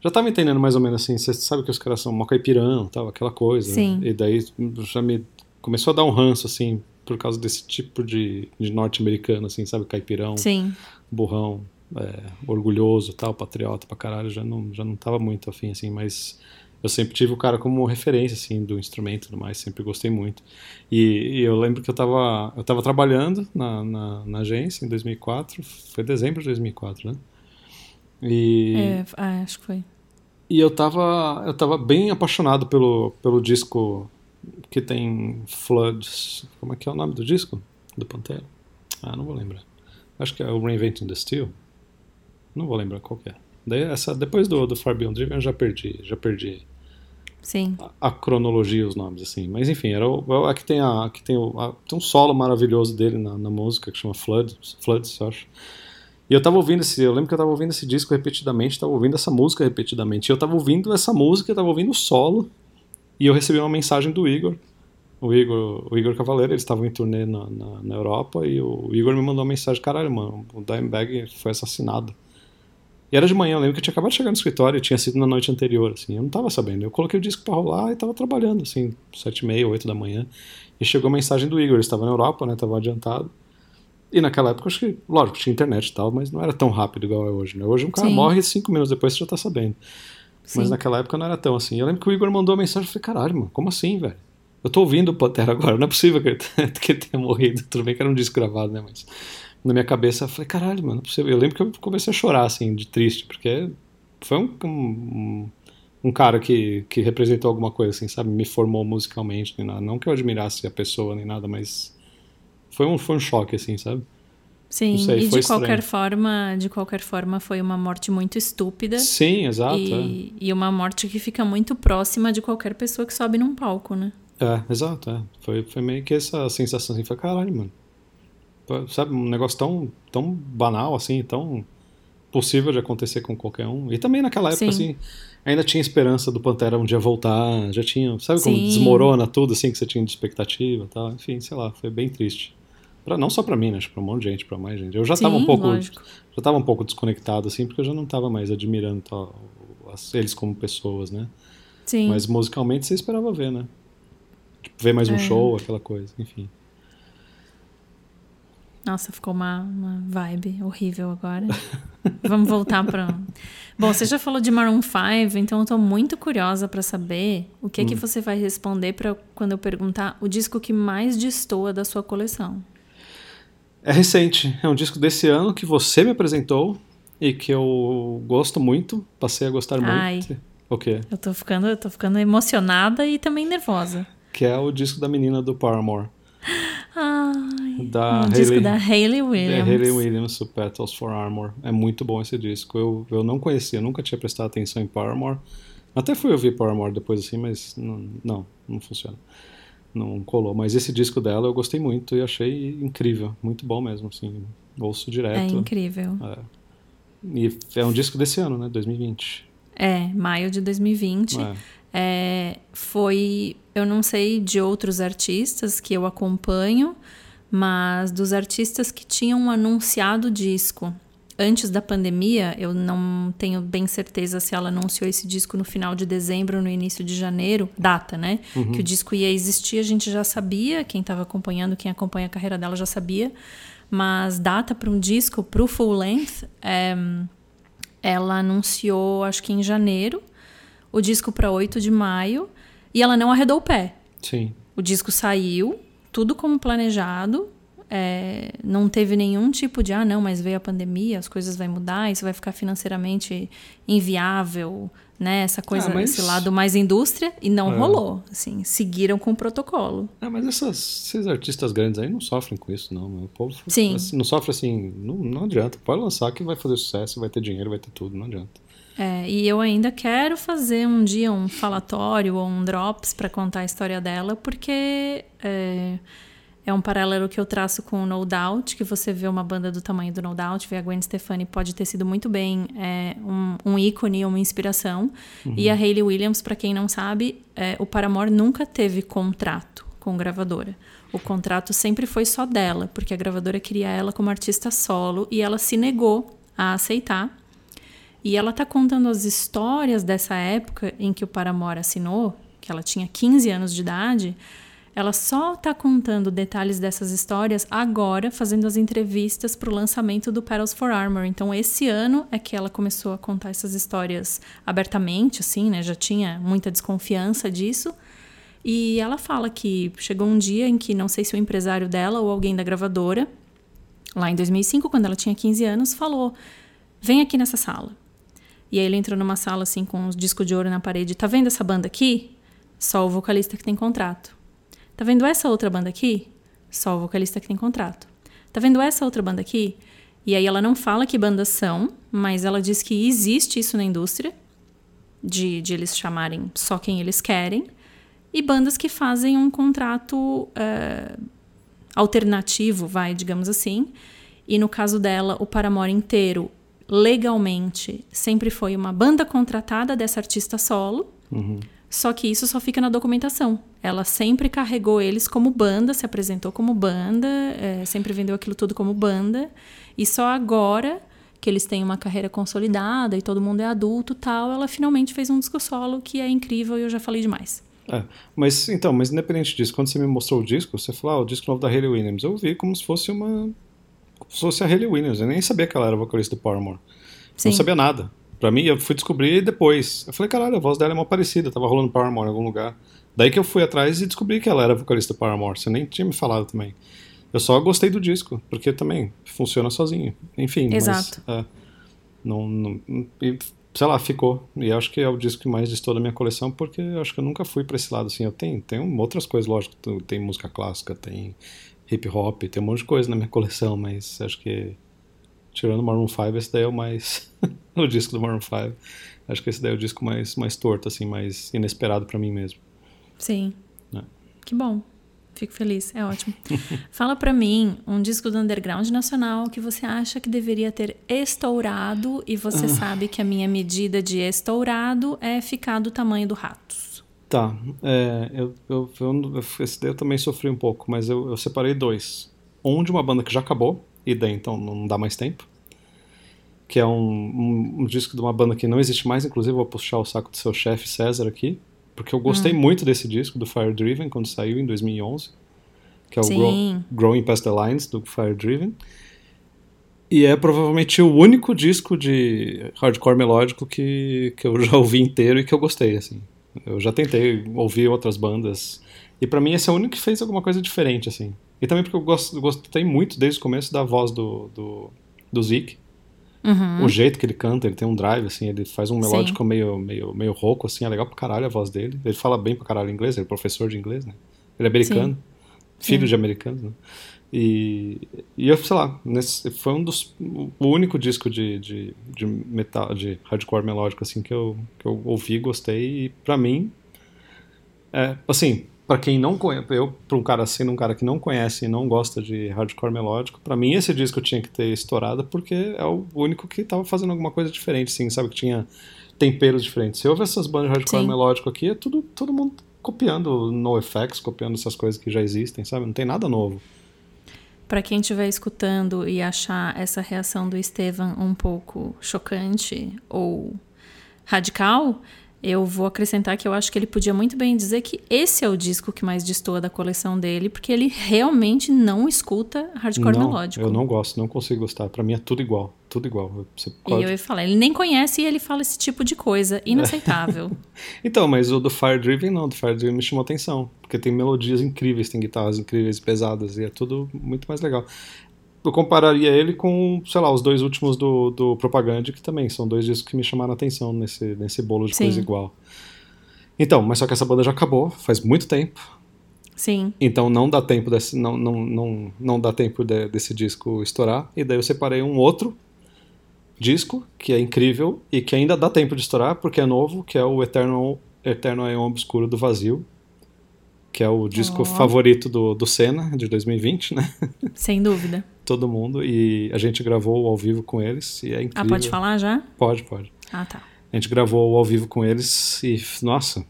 A: já tava entendendo mais ou menos assim. Você sabe que os caras são mó caipirão, tal, aquela coisa.
B: Sim.
A: né? E daí já me começou a dar um ranço, assim, por causa desse tipo de, de norte-americano, assim, sabe? Caipirão,
B: Sim.
A: burrão, é, orgulhoso, tal, patriota pra caralho. Já não, já não tava muito afim, assim, mas eu sempre tive o cara como referência, assim, do instrumento e tudo mais, sempre gostei muito. E, e eu lembro que eu tava, eu tava trabalhando na, na, na agência em 2004, foi dezembro de 2004, né? E,
B: É, ah, acho que foi.
A: e eu tava, eu tava bem apaixonado pelo, pelo disco que tem Floods. Como é que é o nome do disco? Do Pantera? Ah, não vou lembrar. Acho que é o Reinventing the Steel. Não vou lembrar qual que é. Daí essa, depois do, do Far Beyond Driven eu já perdi, já perdi
B: Sim.
A: a, a cronologia, os nomes, assim. Mas enfim, era o, é o- a que tem, a, que tem, o, a- tem um solo maravilhoso dele na, na música, que chama Floods, Floods, eu acho. E eu tava ouvindo esse, eu lembro que eu tava ouvindo esse disco repetidamente, tava ouvindo essa música repetidamente. E eu tava ouvindo essa música, eu tava ouvindo o solo, e eu recebi uma mensagem do Igor, o Igor, o Igor Cavaleiro, eles estavam em turnê na, na, na Europa, e o Igor me mandou uma mensagem, caralho, mano, o Dimebag foi assassinado. E era de manhã, eu lembro que eu tinha acabado de chegar no escritório, e tinha sido na noite anterior, assim, eu não tava sabendo. Eu coloquei o disco pra rolar e tava trabalhando, assim, sete e meia, oito da manhã. E chegou a mensagem do Igor, ele estava na Europa, né, tava adiantado. E naquela época, acho que, lógico, tinha internet e tal, mas não era tão rápido igual é hoje, né? Hoje um cara
B: Sim.
A: morre e cinco minutos depois você já tá sabendo. Mas
B: Sim.
A: naquela época não era tão assim. Eu lembro que o Igor mandou uma mensagem, eu falei, caralho, mano, como assim, velho? Eu tô ouvindo o Pantera agora, não é possível que ele, que ele tenha morrido. Tudo bem que era um disco gravado, né, mas na minha cabeça eu falei, caralho, mano, não é possível. Eu lembro que eu comecei a chorar, assim, de triste, porque foi um, um, um cara que, que representou alguma coisa, assim, sabe? Me formou musicalmente, nem nada. Não que eu admirasse a pessoa nem nada, mas foi um, foi um choque, assim, sabe?
B: Sim,
A: sei,
B: e de qualquer
A: estranho.
B: forma, de qualquer forma, foi uma morte muito estúpida.
A: Sim, exato.
B: E, e uma morte que fica muito próxima de qualquer pessoa que sobe num palco, né?
A: É, é exato. É. Foi, foi meio que essa sensação assim, foi caralho, mano. Sabe, um negócio tão, tão banal, assim, tão possível de acontecer com qualquer um. E também naquela época,
B: Sim.
A: assim, ainda tinha esperança do Pantera um dia voltar, já tinha, sabe como
B: Sim.
A: desmorona tudo, assim, que você tinha de expectativa e tal. Enfim, sei lá, foi bem triste. Pra, não só pra mim, né? Acho que pra um monte de gente, pra mais gente. Eu já tava
B: Sim,
A: um pouco.
B: lógico.
A: Já tava um pouco desconectado, assim, porque eu já não tava mais admirando tal, eles como pessoas, né?
B: Sim.
A: Mas musicalmente você esperava ver, né? Tipo, ver mais um
B: É.
A: show, aquela coisa, enfim.
B: Nossa, ficou uma, uma vibe horrível agora. Vamos voltar para. Bom, você já falou de Maroon 5, então eu tô muito curiosa para saber o que
A: Hum.
B: que você vai responder para quando eu perguntar o disco que mais destoa da sua coleção.
A: É recente, é um disco desse ano que você me apresentou e que eu gosto muito, passei a gostar
B: Ai.
A: muito. O quê?
B: Eu tô ficando, eu tô ficando emocionada e também nervosa.
A: Que é o disco da menina do Paramore.
B: Ai,
A: Da
B: um disco
A: Hayley-
B: da Hayley
A: Da
B: Williams.
A: Hayley Williams, o Petals for Armor. É muito bom esse disco. Eu, eu não conhecia, nunca tinha prestado atenção em Paramore. Até fui ouvir Paramore depois assim, mas não, não, não funciona. Não colou. Mas esse disco dela eu gostei muito e achei incrível. Muito bom mesmo, assim. Ouço
B: É
A: direto.
B: incrível.
A: E é um disco desse ano, né? 2020.
B: É, maio de 2020.
A: É.
B: É, foi, eu não sei de outros artistas que eu acompanho, mas dos artistas que tinham anunciado o disco antes da pandemia, eu não tenho bem certeza se ela anunciou esse disco no final de dezembro ou no início de janeiro, data, né? Uhum. Que o disco ia existir, a gente já sabia, quem estava acompanhando, quem acompanha a carreira dela já sabia, mas data para um disco, para o full length, é, ela anunciou, acho que em janeiro, o disco para 8 de maio, e ela não arredou o pé.
A: Sim.
B: O disco saiu, tudo como planejado, é, não teve nenhum tipo de, ah, não, mas veio a pandemia, as coisas vão mudar, isso vai ficar financeiramente inviável, né? Essa coisa, ah, mas... esse lado mais indústria, e não é. rolou. Assim, seguiram com o protocolo.
A: Ah, mas essas, esses artistas grandes aí não sofrem com isso, não. O povo
B: Sim.
A: Assim, não sofre assim, não, não adianta. Pode lançar que vai fazer sucesso, vai ter dinheiro, vai ter tudo, não adianta.
B: É, e eu ainda quero fazer um dia um falatório ou um drops para contar a história dela, porque é, é um paralelo que eu traço com o No Doubt, que você vê uma banda do tamanho do No Doubt, vê a Gwen Stefani pode ter sido muito bem é, um, um ícone, uma inspiração. Uhum. E a Hayley Williams, para quem não sabe, é, o Paramore nunca teve contrato com gravadora. O contrato sempre foi só dela, porque a gravadora queria ela como artista solo e ela se negou a aceitar. E ela tá contando as histórias dessa época em que o Paramore assinou, que ela tinha 15 anos de idade, ela só está contando detalhes dessas histórias agora, fazendo as entrevistas para o lançamento do Petals for Armor. Então, esse ano é que ela começou a contar essas histórias abertamente, assim, né? Já tinha muita desconfiança disso. E ela fala que chegou um dia em que, não sei se o empresário dela ou alguém da gravadora, lá em 2005, quando ela tinha 15 anos, falou: vem aqui nessa sala. E aí ele entrou numa sala assim com uns discos de ouro na parede. Tá vendo essa banda aqui? Só o vocalista que tem contrato. Tá vendo essa outra banda aqui? Só o vocalista que tem contrato. Tá vendo essa outra banda aqui? E aí ela não fala que bandas são, mas ela diz que existe isso na indústria, de, de eles chamarem só quem eles querem, e bandas que fazem um contrato uh, alternativo, vai, digamos assim. E no caso dela, o Paramore inteiro, legalmente, sempre foi uma banda contratada dessa artista solo. Uhum. Só que isso só fica na documentação. Ela sempre carregou eles como banda, se apresentou como banda, é, sempre vendeu aquilo tudo como banda. E só agora que eles têm uma carreira consolidada e todo mundo é adulto tal, ela finalmente fez um disco solo que é incrível e eu já falei demais.
A: É, mas então, mas independente disso, quando você me mostrou o disco, você falou, ah, o disco novo da Hayley Williams, eu vi como se fosse uma. Como se fosse a Hayley Williams, eu nem sabia que ela era vocalista do Paramore. Sim. Não sabia nada. Pra mim, eu fui descobrir depois. Eu falei, caralho, a voz dela é uma parecida, tava rolando Paramore em algum lugar. Daí que eu fui atrás e descobri que ela era vocalista do Paramore. Você nem tinha me falado também. Eu só gostei do disco, porque também funciona sozinho. Enfim,
B: Exato.
A: mas. É, não, não, e, sei lá, ficou. E acho que é o disco que mais distou da minha coleção, porque acho que eu nunca fui pra esse lado assim. Eu tenho, tenho outras coisas, lógico. Tem música clássica, tem hip hop, tem um monte de coisa na minha coleção, mas acho que Tirando o Maroon 5, esse daí é o mais. o disco do Maroon 5. Acho que esse daí é o disco mais, mais torto, assim, mais inesperado para mim mesmo.
B: Sim. É. Que bom. Fico feliz, é ótimo. Fala para mim um disco do underground nacional que você acha que deveria ter estourado e você ah. sabe que a minha medida de estourado é ficar do tamanho do Ratos.
A: Tá, é, eu, eu, eu, esse daí eu também sofri um pouco, mas eu, eu separei dois. Um de uma banda que já acabou, e daí então não dá mais tempo. Que é um, um, um, disco de uma banda que não existe mais, inclusive vou puxar o saco do seu chefe César aqui, porque eu gostei hum. muito desse disco, do Fire Driven, quando saiu em 2011, que é o Grow, Growing Past the Lines, do Fire Driven. E é provavelmente o único disco de hardcore melódico que, que eu já ouvi inteiro e que eu gostei, assim. Eu já tentei ouvir outras bandas, e para mim esse é o único que fez alguma coisa diferente, assim. E também porque eu gosto, gostei muito desde o começo da voz do, do, do Zeke. Uhum. O jeito que ele canta, ele tem um drive, assim, ele faz um melódico meio, meio, meio rouco, assim, é legal pra caralho a voz dele. Ele fala bem pra caralho inglês, ele é professor de inglês, né? Ele é americano, Sim. filho Sim. de americanos, né? E, e eu, sei lá, nesse, foi um dos. O único disco de, de, de metal, de hardcore melódico, assim, que eu, que eu ouvi, gostei, e pra mim. É, assim, para quem não conhece, eu, para um cara assim, um cara que não conhece e não gosta de hardcore melódico, para mim esse disco tinha que ter estourado porque é o único que tava fazendo alguma coisa diferente, assim, sabe? Que tinha temperos diferentes. Se houve essas bandas de hardcore Sim. melódico aqui, é tudo, todo mundo copiando NoFX, copiando essas coisas que já existem, sabe? Não tem nada novo.
B: Para quem estiver escutando e achar essa reação do Estevam um pouco chocante ou radical, eu vou acrescentar que eu acho que ele podia muito bem dizer que esse é o disco que mais destoa da coleção dele, porque ele realmente não escuta hardcore
A: não,
B: melódico.
A: Eu não gosto, não consigo gostar. Para mim é tudo igual, tudo igual.
B: Você pode... E eu ia falar, ele nem conhece e ele fala esse tipo de coisa, inaceitável.
A: então, mas o do Fire Driven não, do Fire Driven me chamou atenção, porque tem melodias incríveis, tem guitarras incríveis, pesadas, e é tudo muito mais legal eu compararia ele com, sei lá, os dois últimos do, do Propaganda, que também são dois discos que me chamaram a atenção nesse, nesse bolo de Sim. coisa igual. Então, mas só que essa banda já acabou, faz muito tempo.
B: Sim.
A: Então não dá tempo desse, não, não, não, não dá tempo de, desse disco estourar. E daí eu separei um outro disco que é incrível e que ainda dá tempo de estourar porque é novo, que é o Eternal, Eternal Aeon Obscuro do Vazio que é o disco oh. favorito do, do Senna, de 2020, né?
B: Sem dúvida.
A: Todo mundo. E a gente gravou ao vivo com eles e é incrível.
B: Ah, pode falar já?
A: Pode, pode.
B: Ah, tá.
A: A gente gravou ao vivo com eles e, nossa,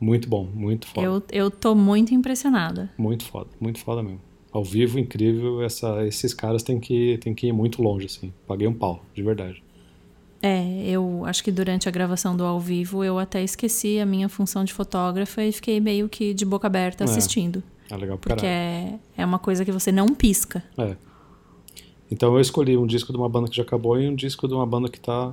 A: muito bom, muito foda.
B: Eu, eu tô muito impressionada.
A: Muito foda, muito foda mesmo. Ao vivo, incrível. Essa, esses caras têm que, têm que ir muito longe, assim. Paguei um pau, de verdade.
B: É, eu acho que durante a gravação do ao vivo eu até esqueci a minha função de fotógrafa e fiquei meio que de boca aberta é. assistindo.
A: É, é legal
B: pra Porque é, é uma coisa que você não pisca.
A: É. Então eu escolhi um disco de uma banda que já acabou e um disco de uma banda que tá.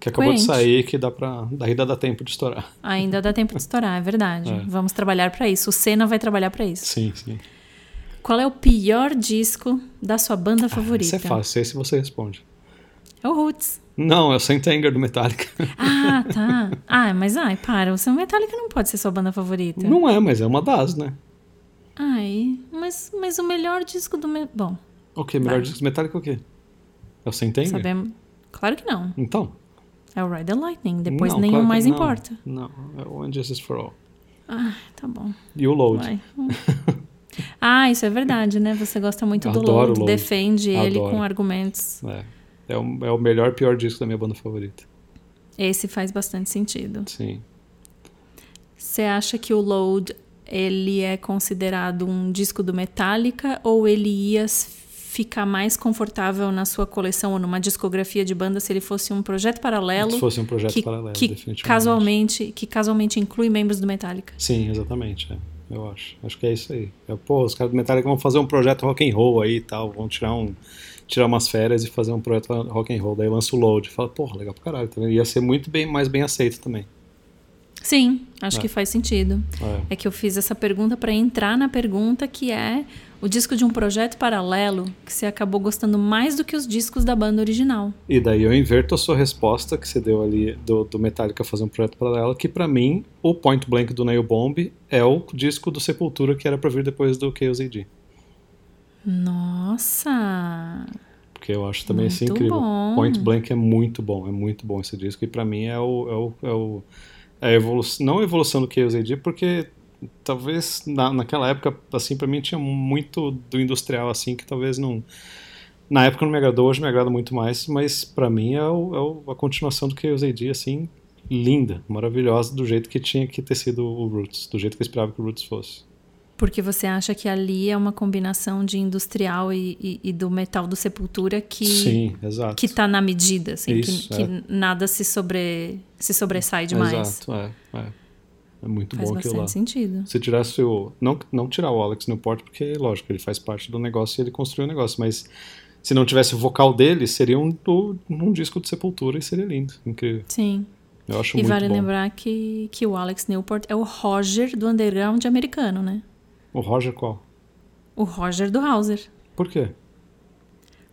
A: que acabou Coente. de sair, que dá pra. ainda dá tempo de estourar.
B: Ainda dá tempo de estourar, é verdade. É. Vamos trabalhar para isso. O Senna vai trabalhar para isso.
A: Sim, sim.
B: Qual é o pior disco da sua banda favorita?
A: Ah, isso é fácil, esse você responde.
B: É o Roots.
A: Não, é o Saint Anger do Metallica.
B: Ah, tá. Ah, mas ai, para, o Metallica não pode ser sua banda favorita.
A: Não é, mas é uma das, né?
B: Ai, mas, mas o melhor disco do. Me... Bom.
A: O que? Melhor vai. disco do Metallica é o quê? É o Saint Anger?
B: Sabemos. Claro que não.
A: Então.
B: É o Ride the Lightning, depois não, nenhum claro mais
A: não.
B: importa.
A: Não, é o Injustice for All.
B: Ah, tá bom.
A: E o Load.
B: Vai. ah, isso é verdade, né? Você gosta muito do Load, Load, defende Adoro. ele com argumentos.
A: É. É o, é o melhor pior disco da minha banda favorita.
B: Esse faz bastante sentido.
A: Sim.
B: Você acha que o Load ele é considerado um disco do Metallica ou ele ia ficar mais confortável na sua coleção ou numa discografia de banda se ele fosse um projeto paralelo?
A: Se fosse um projeto
B: que,
A: paralelo,
B: que
A: definitivamente.
B: Casualmente, que casualmente inclui membros do Metallica.
A: Sim, exatamente. É. Eu acho. Acho que é isso aí. É, pô, os caras do Metallica vão fazer um projeto rock and roll aí e tal, vão tirar um tirar umas férias e fazer um projeto rock and roll. Daí lança o load. Fala, porra, legal pra caralho. Tá Ia ser muito bem, mais bem aceito também.
B: Sim, acho é. que faz sentido. É. é. que eu fiz essa pergunta para entrar na pergunta que é o disco de um projeto paralelo que você acabou gostando mais do que os discos da banda original.
A: E daí eu inverto a sua resposta que você deu ali do, do Metallica fazer um projeto paralelo, que para mim o Point Blank do Nail Bomb é o disco do Sepultura que era para vir depois do Chaos AD.
B: Nossa!
A: Porque eu acho também assim incrível. Bom. Point Blank é muito bom, é muito bom esse disco. E para mim é o, é o, é o é a evolução, não a evolução do Chaos AD, porque talvez na, naquela época, assim, para mim tinha muito do industrial, assim, que talvez não. Na época não me agradou, hoje me agrada muito mais, mas para mim é, o, é o, a continuação do Chaos AD, assim, linda, maravilhosa, do jeito que tinha que ter sido o Roots, do jeito que eu esperava que o Roots fosse.
B: Porque você acha que ali é uma combinação de industrial e, e, e do metal do Sepultura que
A: Sim,
B: que está na medida, assim, Isso, que, é. que, nada se sobre se sobressai demais.
A: Exato, é, é. É muito
B: faz
A: bom aquilo lá.
B: Faz bastante sentido.
A: Se tirasse o não não tirar o Alex Newport porque lógico ele faz parte do negócio e ele construiu o negócio, mas se não tivesse o vocal dele seria um, um disco de Sepultura e seria lindo, incrível.
B: Sim.
A: Eu acho
B: e
A: muito
B: vale
A: bom.
B: lembrar que, que o Alex Newport é o Roger do underground americano, né?
A: O Roger qual?
B: O Roger do Hauser.
A: Por quê?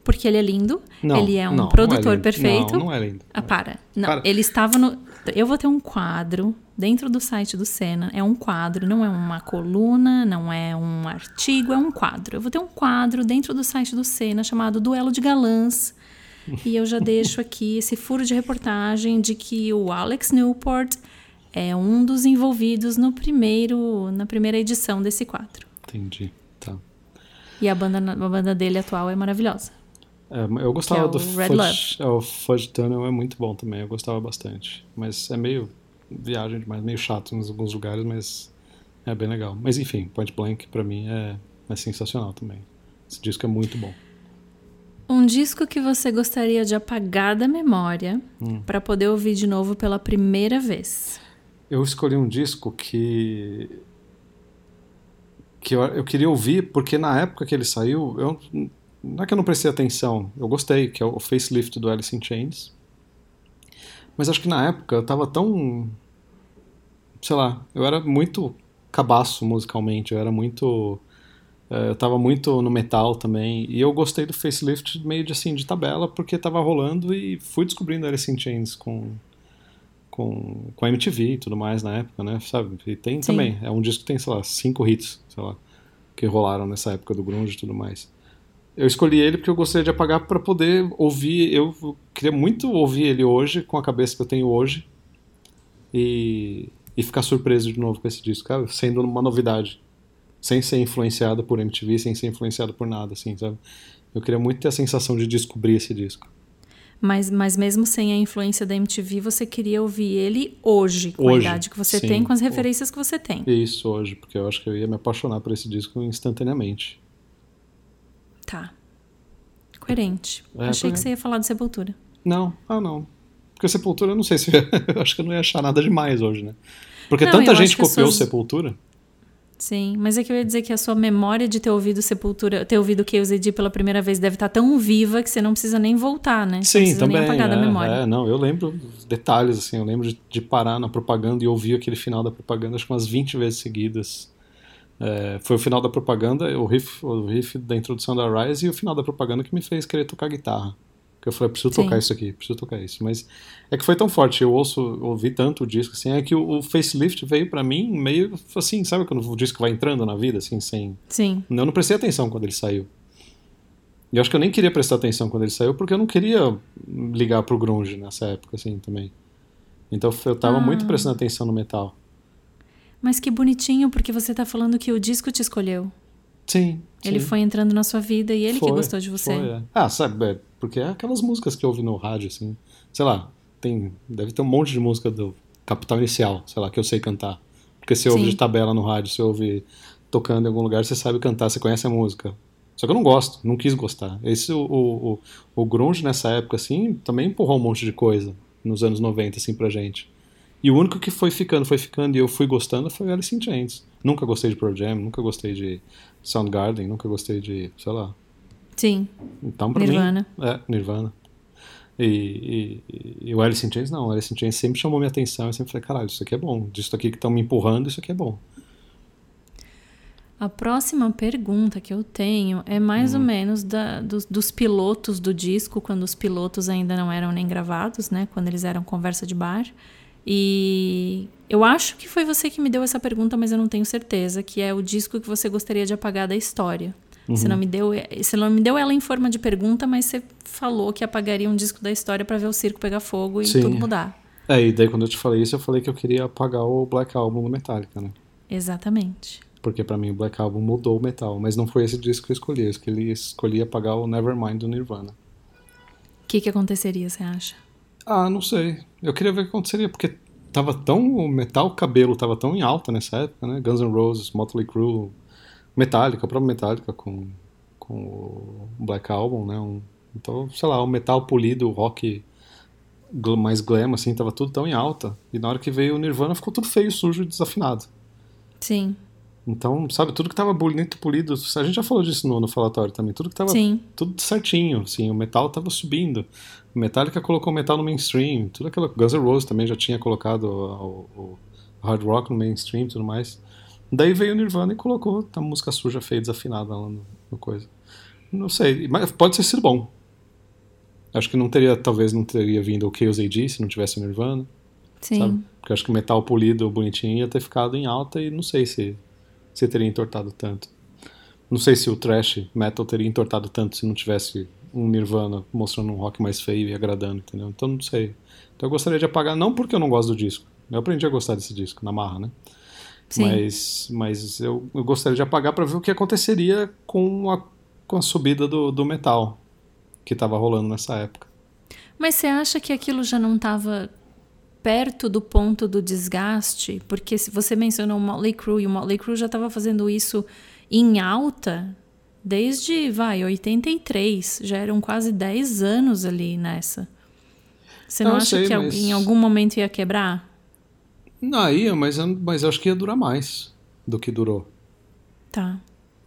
B: Porque ele é lindo,
A: não,
B: ele é um
A: não,
B: produtor
A: não é
B: perfeito.
A: Não, não é lindo.
B: Ah, para. Não, para. ele estava no. Eu vou ter um quadro dentro do site do Senna. É um quadro, não é uma coluna, não é um artigo, é um quadro. Eu vou ter um quadro dentro do site do Senna chamado Duelo de Galãs. e eu já deixo aqui esse furo de reportagem de que o Alex Newport é um dos envolvidos no primeiro, na primeira edição desse quadro.
A: Entendi, tá.
B: E a banda, a banda dele atual é maravilhosa.
A: É, eu gostava é do Red Fudge, Love. É, o Fudge Tunnel é muito bom também, eu gostava bastante. Mas é meio viagem demais, meio chato em alguns lugares, mas é bem legal. Mas enfim, Point Blank pra mim é, é sensacional também. Esse disco é muito bom.
B: Um disco que você gostaria de apagar da memória
A: Hum.
B: para poder ouvir de novo pela primeira vez.
A: Eu escolhi um disco que que eu, eu queria ouvir porque na época que ele saiu, eu não é que eu não prestei atenção, eu gostei, que é o Facelift do Alice in Chains. Mas acho que na época eu tava tão sei lá, eu era muito cabaço musicalmente, eu era muito eh, eu tava muito no metal também, e eu gostei do Facelift meio de assim, de tabela, porque tava rolando e fui descobrindo Alice in Chains com com, com a MTV e tudo mais na época, né? Sabe? E tem
B: Sim.
A: também. É um disco que tem, sei lá, cinco hits, sei lá, que rolaram nessa época do grunge e tudo mais. Eu escolhi ele porque eu gostaria de apagar para poder ouvir. Eu queria muito ouvir ele hoje, com a cabeça que eu tenho hoje, e, e ficar surpreso de novo com esse disco, cara, sendo uma novidade. Sem ser influenciado por MTV, sem ser influenciado por nada, assim, sabe? Eu queria muito ter a sensação de descobrir esse disco.
B: Mas, mas mesmo sem a influência da MTV, você queria ouvir ele hoje, com
A: Hoje,
B: a idade que você
A: sim.
B: tem, com as referências que você tem.
A: Isso hoje, porque eu acho que eu ia me apaixonar por esse disco instantaneamente.
B: Tá. Coerente.
A: É,
B: Achei que você ia falar de Sepultura.
A: Não, ah não. Porque Sepultura, eu não sei se eu acho que eu não ia achar nada demais hoje, né? Porque
B: Não,
A: tanta gente copiou
B: suas-
A: Sepultura.
B: Sim, mas é que eu ia dizer que a sua memória de ter ouvido Sepultura, ter ouvido KOZD pela primeira vez deve estar tão viva que você não precisa nem voltar, né? Não
A: Sim, também.
B: nem apagar da
A: é,
B: memória.
A: é, não, eu lembro os detalhes, assim, eu lembro de, de parar na propaganda e ouvir aquele final da propaganda, acho que umas 20 vezes seguidas. É, foi o final da propaganda, o riff, o riff da introdução da Rise e o final da propaganda que me fez querer tocar guitarra. Que eu falei, preciso
B: Sim.
A: tocar isso aqui, preciso tocar isso. Mas é que foi tão forte, eu ouço, ouvi tanto o disco, assim, é que o, o facelift veio pra mim meio assim, sabe quando o disco vai entrando na vida, assim, sem.
B: Sim,
A: Eu não prestei atenção quando ele saiu. E eu acho que eu nem queria prestar atenção quando ele saiu, porque eu não queria ligar pro grunge nessa época, assim, também. Então eu tava
B: Ah.
A: muito prestando atenção no metal.
B: mas que bonitinho, porque você tá falando que o disco te escolheu.
A: Sim.
B: Ele
A: sim.
B: foi entrando na sua vida e ele que
A: Foi,
B: gostou de você.
A: foi, é. Ah, sabe, é, porque é aquelas músicas que eu ouvi no rádio, assim. Sei lá, tem, deve ter um monte de música do Capital Inicial, sei lá, que eu sei cantar. Porque se ouve de tabela no rádio, se ouve tocando em algum lugar, você sabe cantar, você conhece a música. Só que eu não gosto, não quis gostar. Esse, o, o, o, o grunge nessa época, assim, também empurrou um monte de coisa nos anos 90, assim, pra gente. E o único que foi ficando, foi ficando e eu fui gostando foi Alice in Chains. Nunca gostei de Pearl Jam, nunca gostei de Soundgarden, nunca gostei de, sei lá,
B: Sim,
A: então, pra
B: Nirvana.
A: mim. É, Nirvana. E, e, e- o Alice in Chains, não. O Alice in Chains sempre chamou minha atenção. Eu sempre falei, caralho, isso aqui é bom. Disso aqui que estão me empurrando, isso aqui é bom.
B: A próxima pergunta que eu tenho é mais
A: Hum.
B: ou menos da- dos, dos pilotos do disco, quando os pilotos ainda não eram nem gravados, né? Quando eles eram conversa de bar. E eu acho que foi você que me deu essa pergunta, mas eu não tenho certeza, que é o disco que você gostaria de apagar da história.
A: Uhum.
B: Você, não me deu, você não me deu ela em forma de pergunta, mas você falou que apagaria um disco da história para ver o circo pegar fogo e
A: Sim.
B: tudo mudar.
A: É, e daí quando eu te falei isso, eu falei que eu queria apagar o Black Album do Metallica, né?
B: Exatamente.
A: Porque pra mim o Black Album mudou o metal. Mas não foi esse disco que eu escolhi. Eu escolhi, escolhi apagar o Nevermind do Nirvana.
B: O que, que aconteceria, você acha?
A: Ah, não sei. Eu queria ver o que aconteceria, porque tava tão. O metal cabelo tava tão em alta nessa época, né? Guns N' Roses, Motley Crue, Metallica, o próprio Metallica com, com o Black Album, né? Um- então, sei lá, o metal polido, o rock mais glam, assim, tava tudo tão em alta. E na hora que veio o Nirvana ficou tudo feio, sujo e desafinado.
B: Sim,
A: Então, sabe, tudo que tava bonito, polido, a gente já falou disso no, no falatório também, tudo que tava
B: sim.
A: tudo certinho, assim, o metal tava subindo. O Metallica colocou metal no mainstream, tudo aquilo. Guns N' Roses também já tinha colocado o, o- hard rock no mainstream e tudo mais. Daí veio o Nirvana e colocou a música suja, feia, desafinada lá no, no coisa. Não sei, mas pode ter sido bom. Acho que não teria, talvez não teria vindo o Chaos AD se não tivesse o Nirvana,
B: Sim.
A: sabe? Porque acho que o metal polido, bonitinho, ia ter ficado em alta e não sei se, se teria entortado tanto. Não sei se o thrash metal teria entortado tanto se não tivesse um Nirvana mostrando um rock mais feio e agradando, entendeu? Então não sei. Então eu gostaria de apagar, não porque eu não gosto do disco. Eu aprendi a gostar desse disco na marra, né?
B: Sim.
A: Mas, mas eu, eu gostaria de apagar para ver o que aconteceria com a, com a subida do, do metal que estava rolando nessa época.
B: Mas você acha que aquilo já não estava perto do ponto do desgaste? Porque se você mencionou o Motley Crue e o Motley Crue já estava fazendo isso em alta desde, vai, 83. Já eram quase 10 anos ali nessa. Você não,
A: Eu
B: acha
A: sei,
B: que
A: mas-
B: em algum momento ia quebrar?
A: Não, ia, mas, eu- mas acho que ia durar mais do que durou.
B: Tá.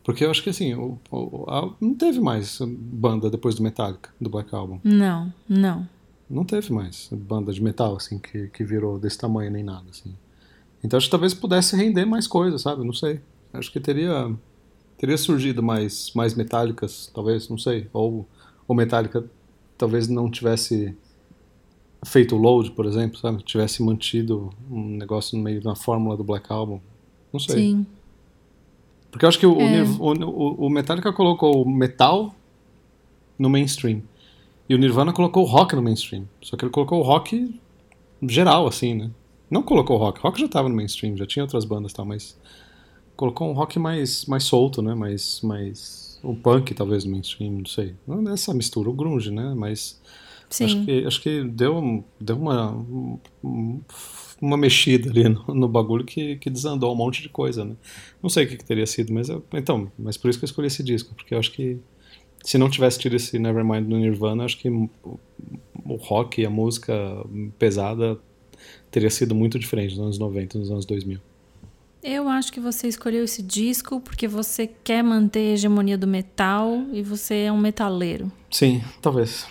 A: Porque eu acho que assim, o, o- a- não teve mais banda depois do Metallica, do Black Album.
B: Não, não.
A: Não teve mais banda de metal, assim, que, que virou desse tamanho nem nada, assim. Então acho que talvez pudesse render mais coisas, sabe? Não sei. Acho que teria teria surgido mais, mais metálicas, talvez, não sei. Ou o Metallica talvez não tivesse feito o load, por exemplo, sabe? Tivesse mantido um negócio no meio da fórmula do Black Album. Não sei.
B: Sim.
A: Porque eu acho que o,
B: É.
A: O- o Metallica colocou o metal no mainstream. E o Nirvana colocou o rock no mainstream. Só que ele colocou o rock geral, assim, né? Não colocou o rock. Rock já tava no mainstream, já tinha outras bandas e tal, mas colocou um rock mais, mais solto, né? Mais, mais... O punk, talvez, no mainstream, não sei. Não é essa mistura, o grunge, né? Mas
B: Sim.
A: acho que, acho que deu, deu uma, um- uma mexida ali no, no bagulho que, que desandou um monte de coisa, né? Não sei o que, que teria sido, mas eu, então, mas por isso que eu escolhi esse disco, porque eu acho que se não tivesse tido esse Nevermind do Nirvana, acho que o, o rock e a música pesada teria sido muito diferente nos anos 90, nos anos 2000.
B: Eu acho que você escolheu esse disco porque você quer manter a hegemonia do metal e você é um metaleiro.
A: Sim, talvez.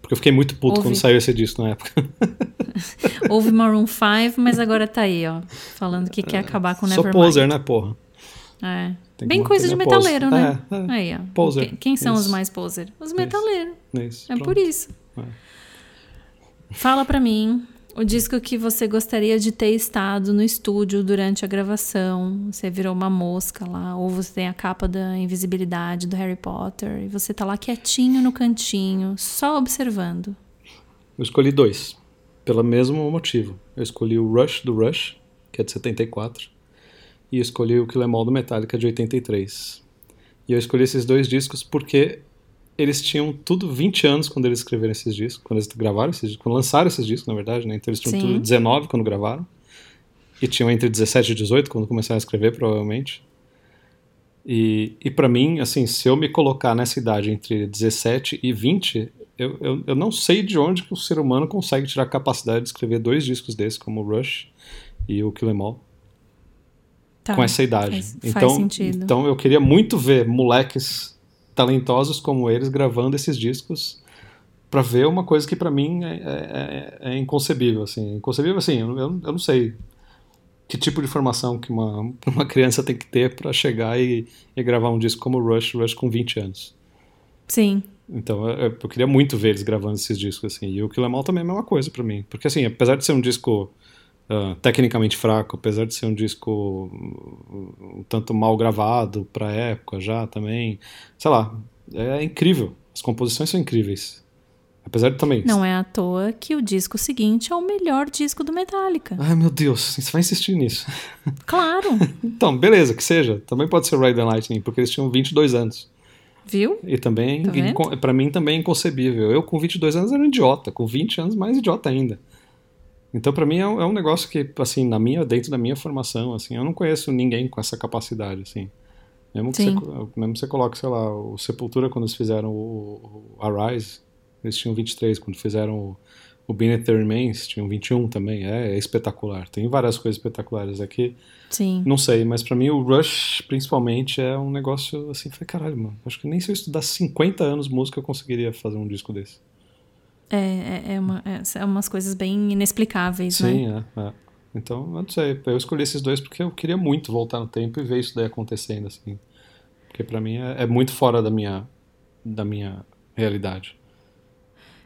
A: Porque eu fiquei muito puto
B: Ouve.
A: quando saiu esse disco na época.
B: Houve Maroon 5, mas agora tá aí, ó. Falando que quer acabar com
A: Sou
B: Nevermind.
A: poser, né, porra?
B: É.
A: Tem
B: Bem coisa de
A: minha pose.
B: metaleiro, né?
A: É, é.
B: Aí, ó.
A: Poser.
B: Quem, quem são os
A: Isso.
B: mais poser? Os metaleiros.
A: É isso,
B: É
A: pronto.
B: por isso.
A: É.
B: Fala pra mim o disco que você gostaria de ter estado no estúdio durante a gravação. Você virou uma mosca lá, ou você tem a capa da invisibilidade do Harry Potter e você tá lá quietinho no cantinho, só observando.
A: Eu escolhi dois, pelo mesmo motivo. Eu escolhi o Rush do Rush, que é de 74, e escolhi o Kill Em All do Metallica de 83. E eu escolhi esses dois discos porque eles tinham tudo 20 anos quando eles escreveram esses discos, quando eles gravaram esses discos, quando lançaram esses discos, na verdade, né? Então eles tinham
B: Sim.
A: tudo 19 quando gravaram. E tinham entre 17 e 18 quando começaram a escrever, provavelmente. E, e para mim, assim, se eu me colocar nessa idade entre 17 e 20, eu, eu, eu não sei de onde que o ser humano consegue tirar a capacidade de escrever dois discos desses, como o Rush e o Kill Em All,
B: Tá,
A: com essa idade.
B: Faz,
A: então,
B: faz
A: então eu queria muito ver moleques talentosos como eles gravando esses discos para ver uma coisa que para mim é, é- é- é inconcebível, assim, inconcebível assim, eu, eu, não sei que tipo de formação que uma, uma criança tem que ter para chegar e, e gravar um disco como Rush, Rush com 20 anos.
B: Sim.
A: Então, eu, eu queria muito ver eles gravando esses discos, assim. E o Kill Em All também é a mesma coisa pra mim. Porque, assim, apesar de ser um disco ah, tecnicamente fraco, apesar de ser um disco um, tanto mal gravado pra época já também, sei lá, é incrível. As composições são incríveis. Apesar de também...
B: Não é à toa que o disco seguinte é o melhor disco do Metallica.
A: Ai, meu Deus, você vai insistir nisso.
B: Claro,
A: Então, beleza, que seja. Também pode ser Ride the Lightning, porque eles tinham 22 anos.
B: viu?
A: E também,
B: Tá
A: pra mim também é inconcebível. Eu com 22 anos era um idiota, com 20 anos mais idiota ainda. Então pra mim é um, é um negócio que, assim, na minha, dentro da minha formação, assim, eu não conheço ninguém com essa capacidade, assim. Mesmo que, você, mesmo que você coloque, sei lá, o Sepultura quando eles fizeram o, o Arise, eles tinham 23, quando fizeram o, o Beneath the Remains, tinham 21 também, é, é espetacular. Tem várias coisas espetaculares aqui.
B: Sim.
A: Não sei, mas pra mim o Rush, principalmente, é um negócio assim, foi caralho, mano. Acho que nem se eu estudasse 50 anos música eu conseguiria fazer um disco desse.
B: É, é, é, uma, é, umas coisas bem inexplicáveis, né?
A: Sim, é, é. Então, eu não sei, eu escolhi esses dois porque eu queria muito voltar no tempo e ver isso daí acontecendo, assim. Porque pra mim é, é muito fora da minha, da minha realidade.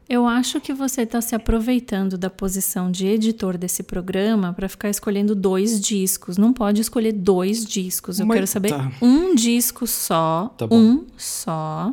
B: Eu acho que você está se aproveitando da posição de editor desse programa para ficar escolhendo dois discos. Não pode escolher dois discos. Eu
A: Mas
B: quero saber
A: tá.
B: um disco só,
A: Tá
B: um só,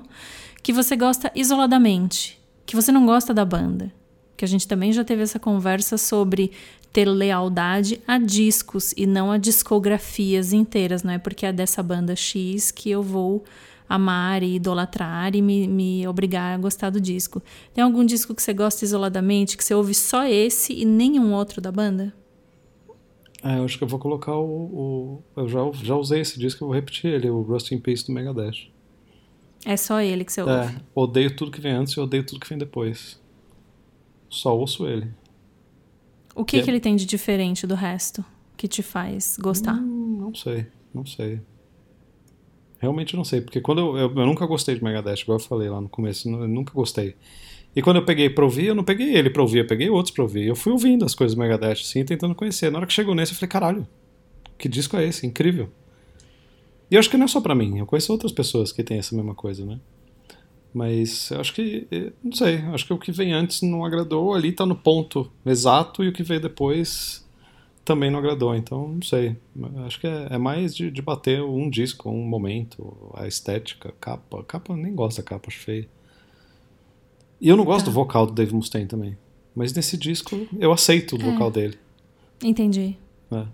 B: que você gosta isoladamente, que você não gosta da banda. Que a gente também já teve essa conversa sobre ter lealdade a discos e não a discografias inteiras. Não é porque é dessa banda X que eu vou amar e idolatrar e me, me obrigar a gostar do disco. Tem algum disco que você gosta isoladamente, que você ouve só esse e nenhum outro da banda?
A: É, eu acho que eu vou colocar o. o- eu já, já usei esse disco, eu vou repetir ele, o Rust in Peace do Megadeth.
B: É só ele que você ouve.
A: É, odeio tudo que vem antes e odeio tudo que vem depois. Só ouço ele.
B: O que,
A: É.
B: que ele tem de diferente do resto que te faz gostar?
A: Hum, não sei, não sei. Realmente não sei, porque quando eu, eu, eu nunca gostei de Megadeth, igual eu falei lá no começo, eu nunca gostei. E quando eu peguei pra ouvir, eu não peguei ele pra ouvir, eu peguei outros pra ouvir. Eu fui ouvindo as coisas do Megadeth, assim, tentando conhecer. Na hora que chegou nesse, eu falei, caralho, que disco é esse? Incrível. E eu acho que não é só pra mim, eu conheço outras pessoas que têm essa mesma coisa, né? Mas eu acho que, eh, não sei, acho que o que vem antes não agradou, ali tá no ponto exato, e o que veio depois também não agradou, então não sei. Acho que é, é mais de, de bater um disco, um momento, a estética, capa. Capa nem gosto da capa, acho feia. E eu não gosto
B: Tá.
A: do vocal do Dave Mustaine também. Mas nesse disco eu aceito o
B: É.
A: vocal dele.
B: Entendi.
A: né?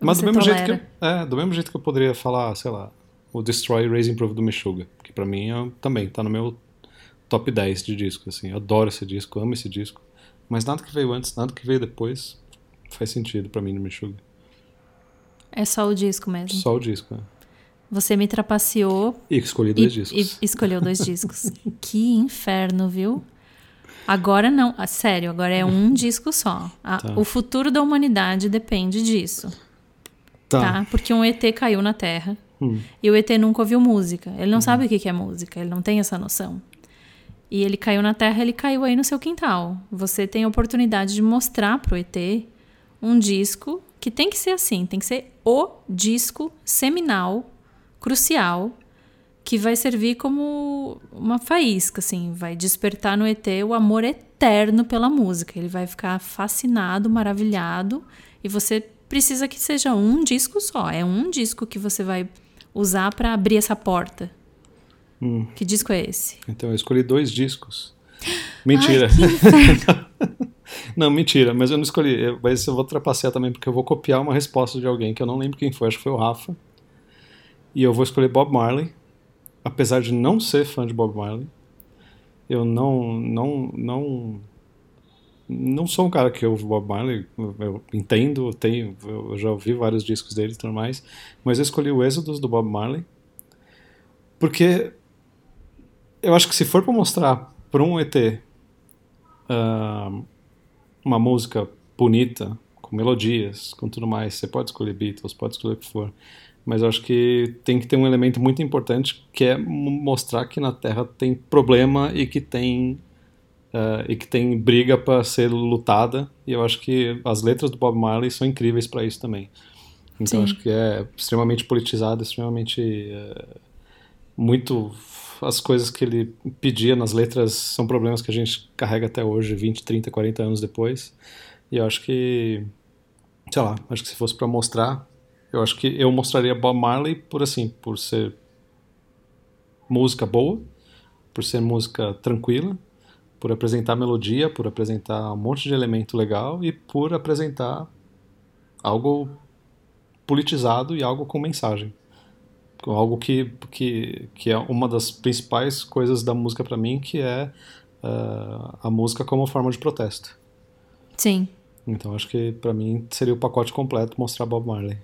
A: Mas do mesmo, jeito que é, do mesmo jeito que eu poderia falar, sei lá, o Destroy Raising Proof do Meshuggah, que pra mim é, também tá no meu top 10 de disco, assim. Eu adoro esse disco, amo esse disco. Mas nada que veio antes, nada que veio depois faz sentido pra mim no Meshuggah.
B: É só o disco mesmo.
A: Só o disco, né?
B: Você me trapaceou
A: E escolhi
B: e,
A: dois discos.
B: e escolheu dois discos. que inferno, viu? Agora não, ah, sério, agora é um disco só. A-
A: Tá.
B: O futuro da humanidade depende disso, tá? Porque um ET caiu na Terra
A: Hum.
B: e o ET nunca ouviu música. Ele não sabe o que que é música, ele não tem essa noção. E ele caiu na Terra, ele caiu aí no seu quintal. Você tem a oportunidade de mostrar pro ET um disco que tem que ser assim, tem que ser o disco seminal, crucial, que vai servir como uma faísca, assim, vai despertar no ET o amor eterno pela música. Ele vai ficar fascinado, maravilhado, e você precisa que seja um disco só. É um disco que você vai usar para abrir essa porta.
A: Hum.
B: Que disco é esse?
A: Então eu escolhi dois discos. Mentira. não, mentira, mas eu não escolhi. Eu- Mas eu vou trapacear também, porque eu vou copiar uma resposta de alguém que eu não lembro quem foi, acho que foi o Rafa. E eu vou escolher Bob Marley, apesar de não ser fã de Bob Marley. Eu não, não, não, não sou um cara que ouve Bob Marley. Eu, entendo, eu tenho, eu já ouvi vários discos dele e tudo mais, mas eu escolhi o Êxodos do Bob Marley, porque eu acho que se for para mostrar para um ET ah, uma música bonita, com melodias, com tudo mais, você pode escolher Beatles, pode escolher o que for, mas eu acho que tem que ter um elemento muito importante que é mo- mostrar que na Terra tem problema e que tem ah, e que tem briga para ser lutada. E eu acho que as letras do Bob Marley são incríveis para isso também. Então acho que é extremamente politizado, extremamente eh, muito as coisas que ele pedia nas letras são problemas que a gente carrega até hoje, 20, 30, 40 anos depois. E eu acho que, sei lá, acho que se fosse para mostrar, eu acho que eu mostraria Bob Marley por assim, por ser música boa, por ser música tranquila, por apresentar melodia, por apresentar um monte de elemento legal e por apresentar algo politizado e algo com mensagem algo que, que, que é uma das principais coisas da música para mim, que é ah, a música como forma de protesto.
B: Sim.
A: Então acho que para mim seria o pacote completo mostrar Bob Marley.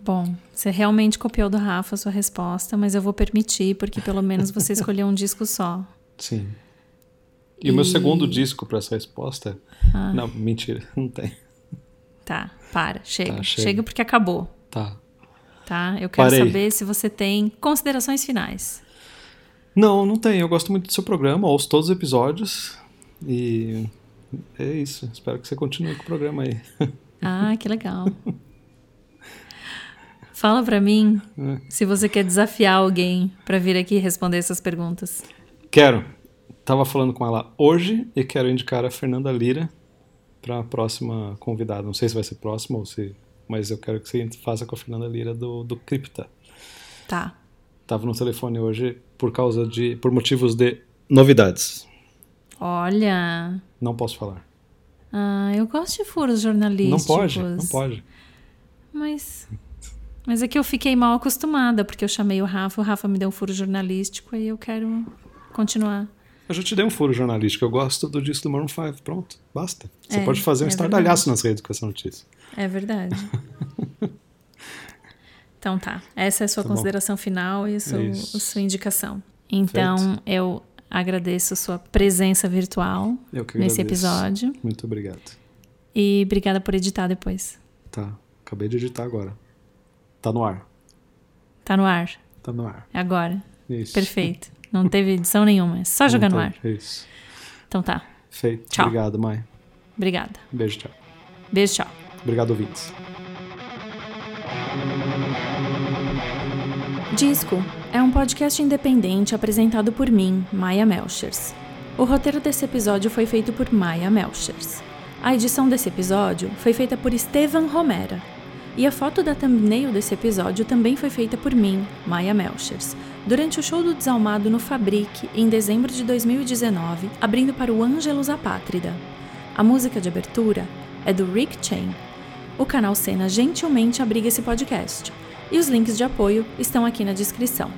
B: Bom, você realmente copiou do Rafa a sua resposta, mas eu vou permitir, porque pelo menos você escolheu um disco só.
A: Sim. E, o meu
B: E-
A: segundo disco para essa resposta. Não, mentira, não tem.
B: Tá, para, chega.
A: Tá,
B: chega.
A: chega.
B: porque acabou,
A: Tá.
B: tá? Eu quero
A: Parei.
B: saber se você tem considerações finais.
A: Não, não tem. Eu gosto muito do seu programa, ouço todos os episódios. E é isso. Espero que você continue com o programa aí.
B: Ah, que legal. Fala pra mim
A: É.
B: se você quer desafiar alguém pra vir aqui responder essas perguntas.
A: Quero. Tava falando com ela hoje e quero indicar a Fernanda Lira para a próxima convidada. Não sei se vai ser próxima ou se. Mas eu quero que você faça com a Fernanda Lira do, do Cripta.
B: Tá.
A: Tava no telefone hoje por causa de. por motivos de novidades.
B: Olha.
A: Não posso falar.
B: Ah, eu gosto de furos jornalísticos.
A: Não pode, não pode.
B: Mas. Mas é que eu fiquei mal acostumada, porque eu chamei o Rafa, o Rafa me deu um furo jornalístico e eu quero continuar.
A: Eu já te dei um furo jornalístico. Eu gosto do disco do Maroon 5. Pronto, basta. Você
B: É,
A: pode fazer um
B: é
A: estardalhaço nas redes com essa notícia.
B: É verdade. Então tá. Essa é a sua
A: Tá bom.
B: consideração final e a sua,
A: isso.
B: a sua indicação. Então,
A: Feito.
B: eu agradeço a sua presença virtual nesse episódio.
A: Muito obrigado.
B: E obrigada por editar depois.
A: Tá, acabei de editar agora. Tá no ar.
B: Tá no ar.
A: Tá no ar.
B: É agora.
A: Isso.
B: Perfeito. Não teve edição nenhuma. É só jogar no
A: tá-
B: ar.
A: Isso.
B: Então tá.
A: Feito.
B: Tchau.
A: Obrigado, mãe.
B: Obrigada.
A: Beijo, tchau.
B: Beijo, tchau.
A: Obrigado, ouvintes.
B: Disco é um podcast independente apresentado por mim, Maia Melchers. O roteiro desse episódio foi feito por Maia Melchers. A edição desse episódio foi feita por Estevan Romera. E a foto da thumbnail desse episódio também foi feita por mim, Maia Melchers, durante o show do Desalmado no Fabric em dezembro de 2019, abrindo para o Ângelus Apátrida. A música de abertura é do Rick Chain. O canal Cena gentilmente abriga esse podcast e os links de apoio estão aqui na descrição.